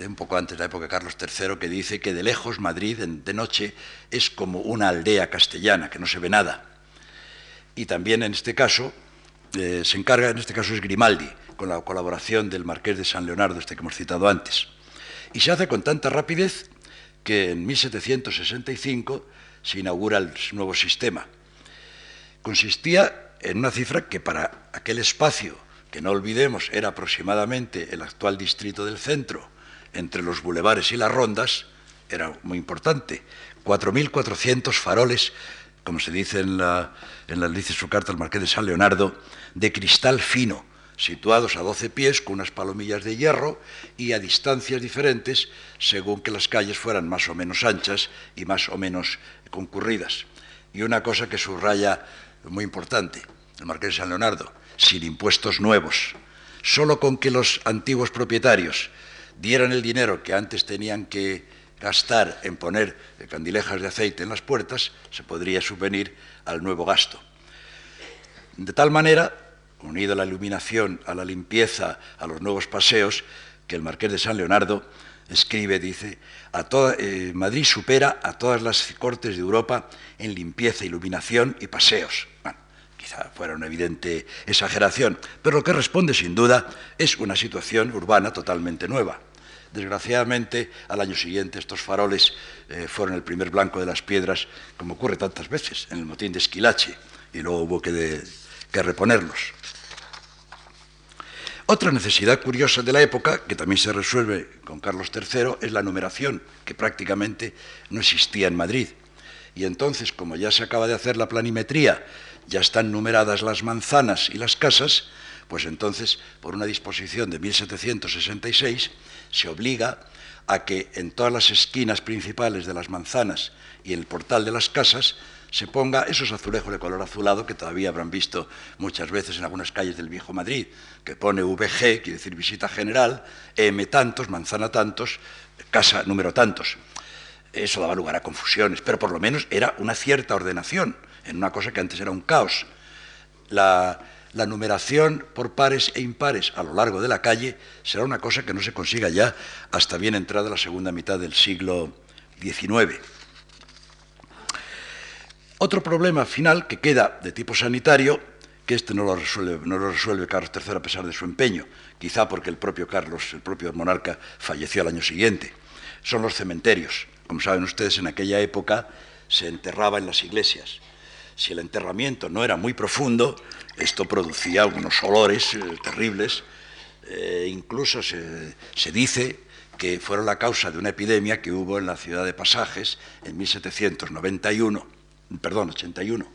S2: un poco antes de la época de Carlos III, que dice que de lejos Madrid de noche es como una aldea castellana, que no se ve nada. Y también en este caso eh, se encarga, en este caso es Grimaldi, con la colaboración del marqués de San Leonardo, este que hemos citado antes. Y se hace con tanta rapidez que en 1765 se inaugura el nuevo sistema. Consistía en una cifra que para aquel espacio, que no olvidemos era aproximadamente el actual distrito del centro, entre los bulevares y las rondas era muy importante. 4.400 faroles, como se dice en la, en la dice su carta al marqués de San Leonardo, de cristal fino, situados a 12 pies con unas palomillas de hierro y a distancias diferentes según que las calles fueran más o menos anchas y más o menos concurridas. Y una cosa que subraya muy importante, el marqués de San Leonardo, sin impuestos nuevos, solo con que los antiguos propietarios dieran el dinero que antes tenían que gastar en poner candilejas de aceite en las puertas, se podría subvenir al nuevo gasto. De tal manera, unido a la iluminación, a la limpieza, a los nuevos paseos, que el marqués de San Leonardo escribe, dice, eh, Madrid supera a todas las cortes de Europa en limpieza, iluminación y paseos. Quizá fuera una evidente exageración, pero lo que responde sin duda es una situación urbana totalmente nueva. Desgraciadamente, al año siguiente estos faroles eh, fueron el primer blanco de las piedras, como ocurre tantas veces en el motín de Esquilache, y luego hubo que, que reponerlos. Otra necesidad curiosa de la época, que también se resuelve con Carlos III, es la numeración, que prácticamente no existía en Madrid. Y entonces, como ya se acaba de hacer la planimetría ya están numeradas las manzanas y las casas, pues entonces, por una disposición de 1766, se obliga a que en todas las esquinas principales de las manzanas y en el portal de las casas se ponga esos azulejos de color azulado que todavía habrán visto muchas veces en algunas calles del viejo Madrid, que pone VG, quiere decir visita general, M tantos, manzana tantos, casa número tantos. Eso daba lugar a confusiones, pero por lo menos era una cierta ordenación en una cosa que antes era un caos. La, numeración por pares e impares a lo largo de la calle será una cosa que no se consiga ya hasta bien entrada la segunda mitad del siglo XIX. Otro problema final que queda de tipo sanitario, que este no lo resuelve, no lo resuelve Carlos III a pesar de su empeño, quizá porque el propio Carlos, el propio monarca, falleció al año siguiente, son los cementerios. Como saben ustedes, en aquella época se enterraba en las iglesias si el enterramiento no era muy profundo, esto producía unos olores eh, terribles. Eh, incluso se, dice que fueron la causa de una epidemia que hubo en la ciudad de Pasajes en 1791, perdón, 81.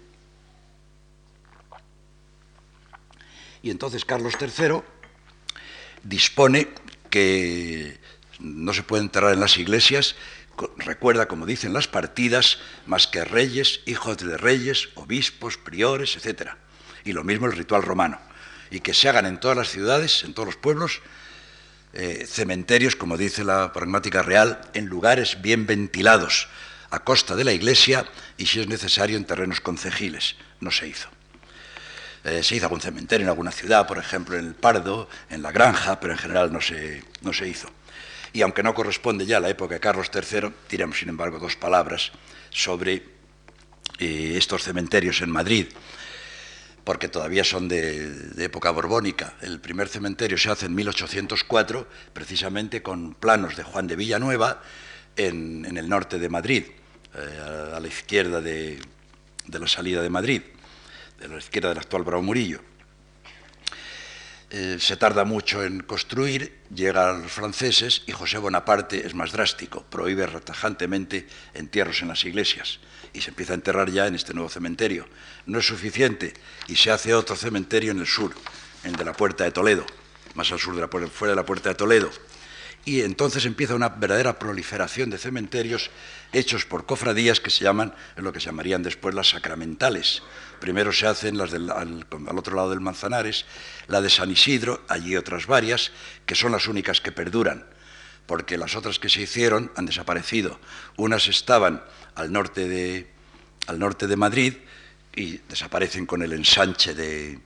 S2: Y entonces Carlos III dispone que no se puede enterrar en las iglesias recuerda, como dicen las partidas, más que reyes, hijos de reyes, obispos, priores, etc. Y lo mismo el ritual romano. Y que se hagan en todas las ciudades, en todos los pueblos, eh, cementerios, como dice la pragmática real, en lugares bien ventilados, a costa de la iglesia y, si es necesario, en terrenos concejiles. No se hizo. Eh, se hizo algún cementerio en alguna ciudad, por ejemplo en el Pardo, en la Granja, pero en general no se, no se hizo. Y aunque no corresponde ya a la época de Carlos III, diremos sin embargo dos palabras sobre eh, estos cementerios en Madrid, porque todavía son de, época borbónica. El primer cementerio se hace en 1804, precisamente con planos de Juan de Villanueva en, el norte de Madrid, eh, a la izquierda de la salida de Madrid de la izquierda del actual Bravo Murillo. Eh, se tarda mucho en construir, llegan los franceses y José Bonaparte es más drástico, prohíbe retajantemente entierros en las iglesias y se empieza a enterrar ya en este nuevo cementerio. No es suficiente y se hace otro cementerio en el sur, el de la Puerta de Toledo, más al sur de la fuera de la Puerta de Toledo. Y entonces empieza una verdadera proliferación de cementerios hechos por cofradías que se llaman, lo que se llamarían después las sacramentales, Primero se hacen las del, al, otro lado del Manzanares, la de San Isidro, allí otras varias, que son las únicas que perduran, porque las otras que se hicieron han desaparecido. Unas estaban al norte de, al norte de Madrid y desaparecen con el ensanche de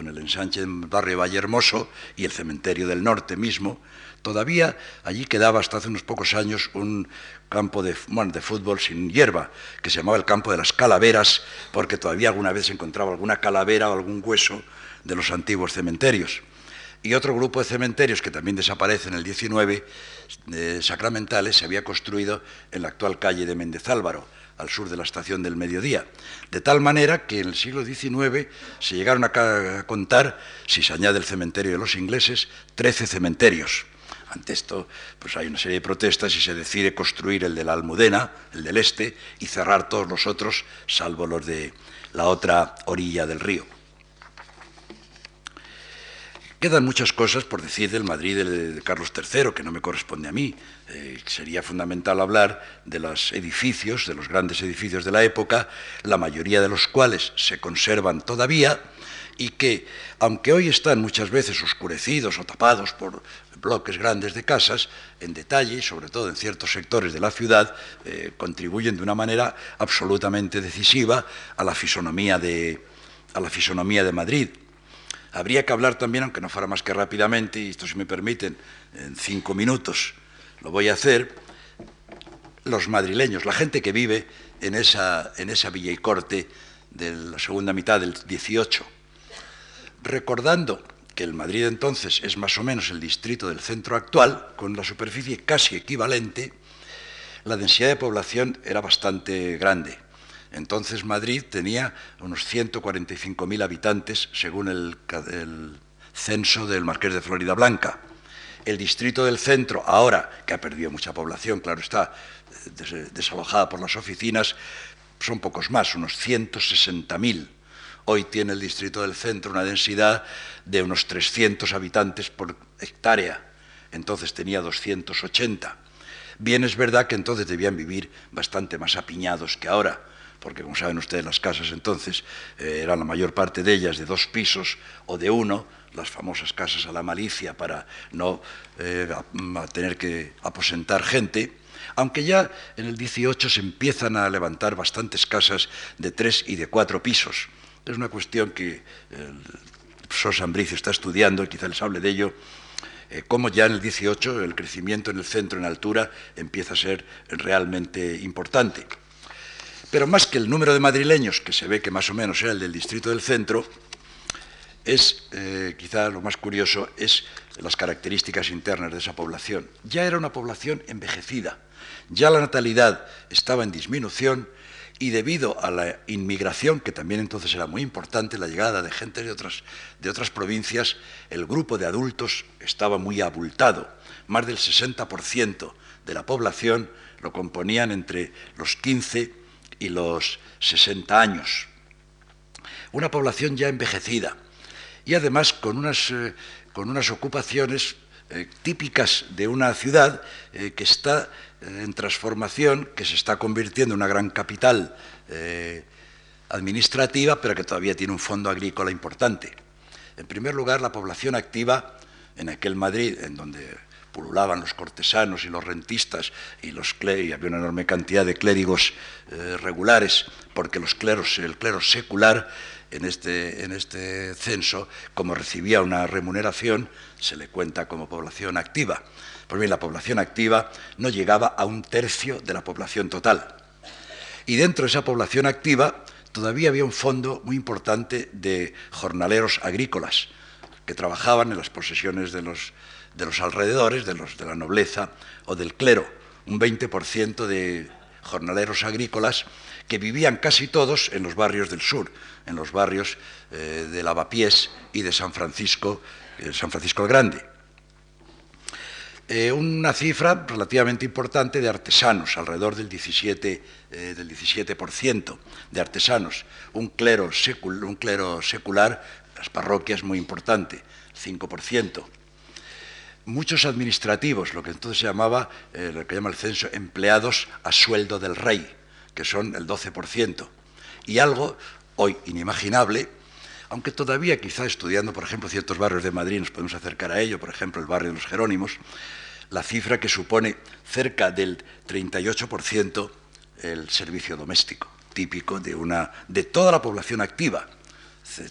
S2: con el ensanche del barrio Valle Hermoso y el cementerio del norte mismo, Todavía allí quedaba hasta hace unos pocos años un campo de, fútbol sin hierba, que se llamaba el campo de las calaveras, porque todavía alguna vez se encontraba alguna calavera o algún hueso de los antiguos cementerios. Y otro grupo de cementerios que también desaparece en el 19, sacramentales, se había construido en la actual calle de Méndez Álvaro, al sur de la estación del mediodía. De tal manera que en el siglo XIX se llegaron a contar, si se añade el cementerio de los ingleses, 13 cementerios. Ante esto, pues hay una serie de protestas y se decide construir el de la Almudena, el del este, y cerrar todos los otros, salvo los de la otra orilla del río. Quedan muchas cosas por decir del Madrid de Carlos III, que no me corresponde a mí. Eh, sería fundamental hablar de los edificios, de los grandes edificios de la época, la mayoría de los cuales se conservan todavía y que, aunque hoy están muchas veces oscurecidos o tapados por bloques grandes de casas, en detalle sobre todo en ciertos sectores de la ciudad, eh, contribuyen de una manera absolutamente decisiva a la fisonomía de, a la fisonomía de Madrid. Habría que hablar también, aunque no fuera más que rápidamente, y esto si me permiten, en cinco minutos lo voy a hacer, los madrileños, la gente que vive en esa, en esa villa y corte de la segunda mitad del 18, recordando que el Madrid entonces es más o menos el distrito del centro actual, con la superficie casi equivalente, la densidad de población era bastante grande. Entonces Madrid tenía unos 145.000 habitantes según el, censo del Marqués de Florida Blanca. El distrito del centro, ahora que ha perdido mucha población, claro está, desalojada por las oficinas, son pocos más, unos 160.000 Hoy tiene el distrito del centro una densidad de unos 300 habitantes por hectárea, entonces tenía 280. Bien es verdad que entonces debían vivir bastante más apiñados que ahora, porque como saben ustedes las casas entonces eh, eran la mayor parte de ellas de dos pisos o de uno, las famosas casas a la malicia para no eh, tener que aposentar gente, aunque ya en el 18 se empiezan a levantar bastantes casas de tres y de cuatro pisos. Es una cuestión que el profesor Sambricio está estudiando y quizá les hable de ello, eh, cómo ya en el 18 el crecimiento en el centro, en altura, empieza a ser realmente importante. Pero más que el número de madrileños, que se ve que más o menos era el del distrito del centro, es, eh, quizá lo más curioso, es las características internas de esa población. Ya era una población envejecida, ya la natalidad estaba en disminución y debido a la inmigración, que también entonces era muy importante, la llegada de gente de otras, de otras provincias, el grupo de adultos estaba muy abultado. Más del 60% de la población lo componían entre los 15 y los 60 años. Una población ya envejecida y además con unas, eh, con unas ocupaciones eh, típicas de una ciudad eh, que está en transformación, que se está convirtiendo en una gran capital administrativa, pero que todavía tiene un fondo agrícola importante. En primer lugar, la población activa en aquel Madrid, en donde pululaban los cortesanos y los rentistas y, los había una enorme cantidad de clérigos eh, regulares, porque los el clero secular en este, en este censo, como recibía una remuneración, se le cuenta como población activa. Pues bien, la población activa no llegaba a un tercio de la población total. Y dentro de esa población activa todavía había un fondo muy importante de jornaleros agrícolas que trabajaban en las posesiones de los, de los alrededores, de, los, de la nobleza o del clero, un 20% de jornaleros agrícolas que vivían casi todos en los barrios del sur, en los barrios eh, de Lavapiés y de San Francisco, eh, San Francisco el Grande. Eh, una cifra relativamente importante de artesanos, alrededor del 17%, del 17 de artesanos, un clero, un clero secular, las parroquias muy importante, 5% muchos administrativos, lo que entonces se llamaba, eh, lo que llama el censo, empleados a sueldo del rey, que son el 12%. Y algo hoy inimaginable, aunque todavía quizá estudiando, por ejemplo, ciertos barrios de Madrid nos podemos acercar a ello, por ejemplo, el barrio de los Jerónimos, la cifra que supone cerca del 38% el servicio doméstico, típico de, una, de toda la población activa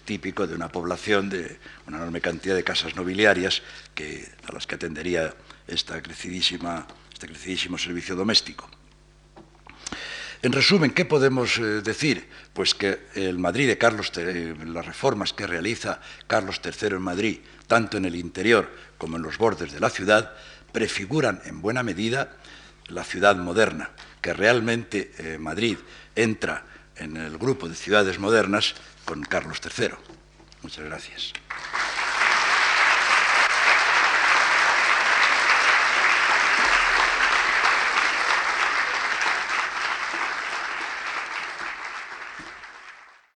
S2: típico de una población de una enorme cantidad de casas nobiliarias que, a las que atendería esta crecidísima, este crecidísimo servicio doméstico. En resumen, ¿qué podemos eh, decir? Pues que el Madrid de Carlos, eh, las reformas que realiza Carlos III en Madrid, tanto en el interior como en los bordes de la ciudad, prefiguran en buena medida la ciudad moderna, que realmente eh, Madrid entra en el grupo de ciudades modernas con Carlos III. Muchas gracias.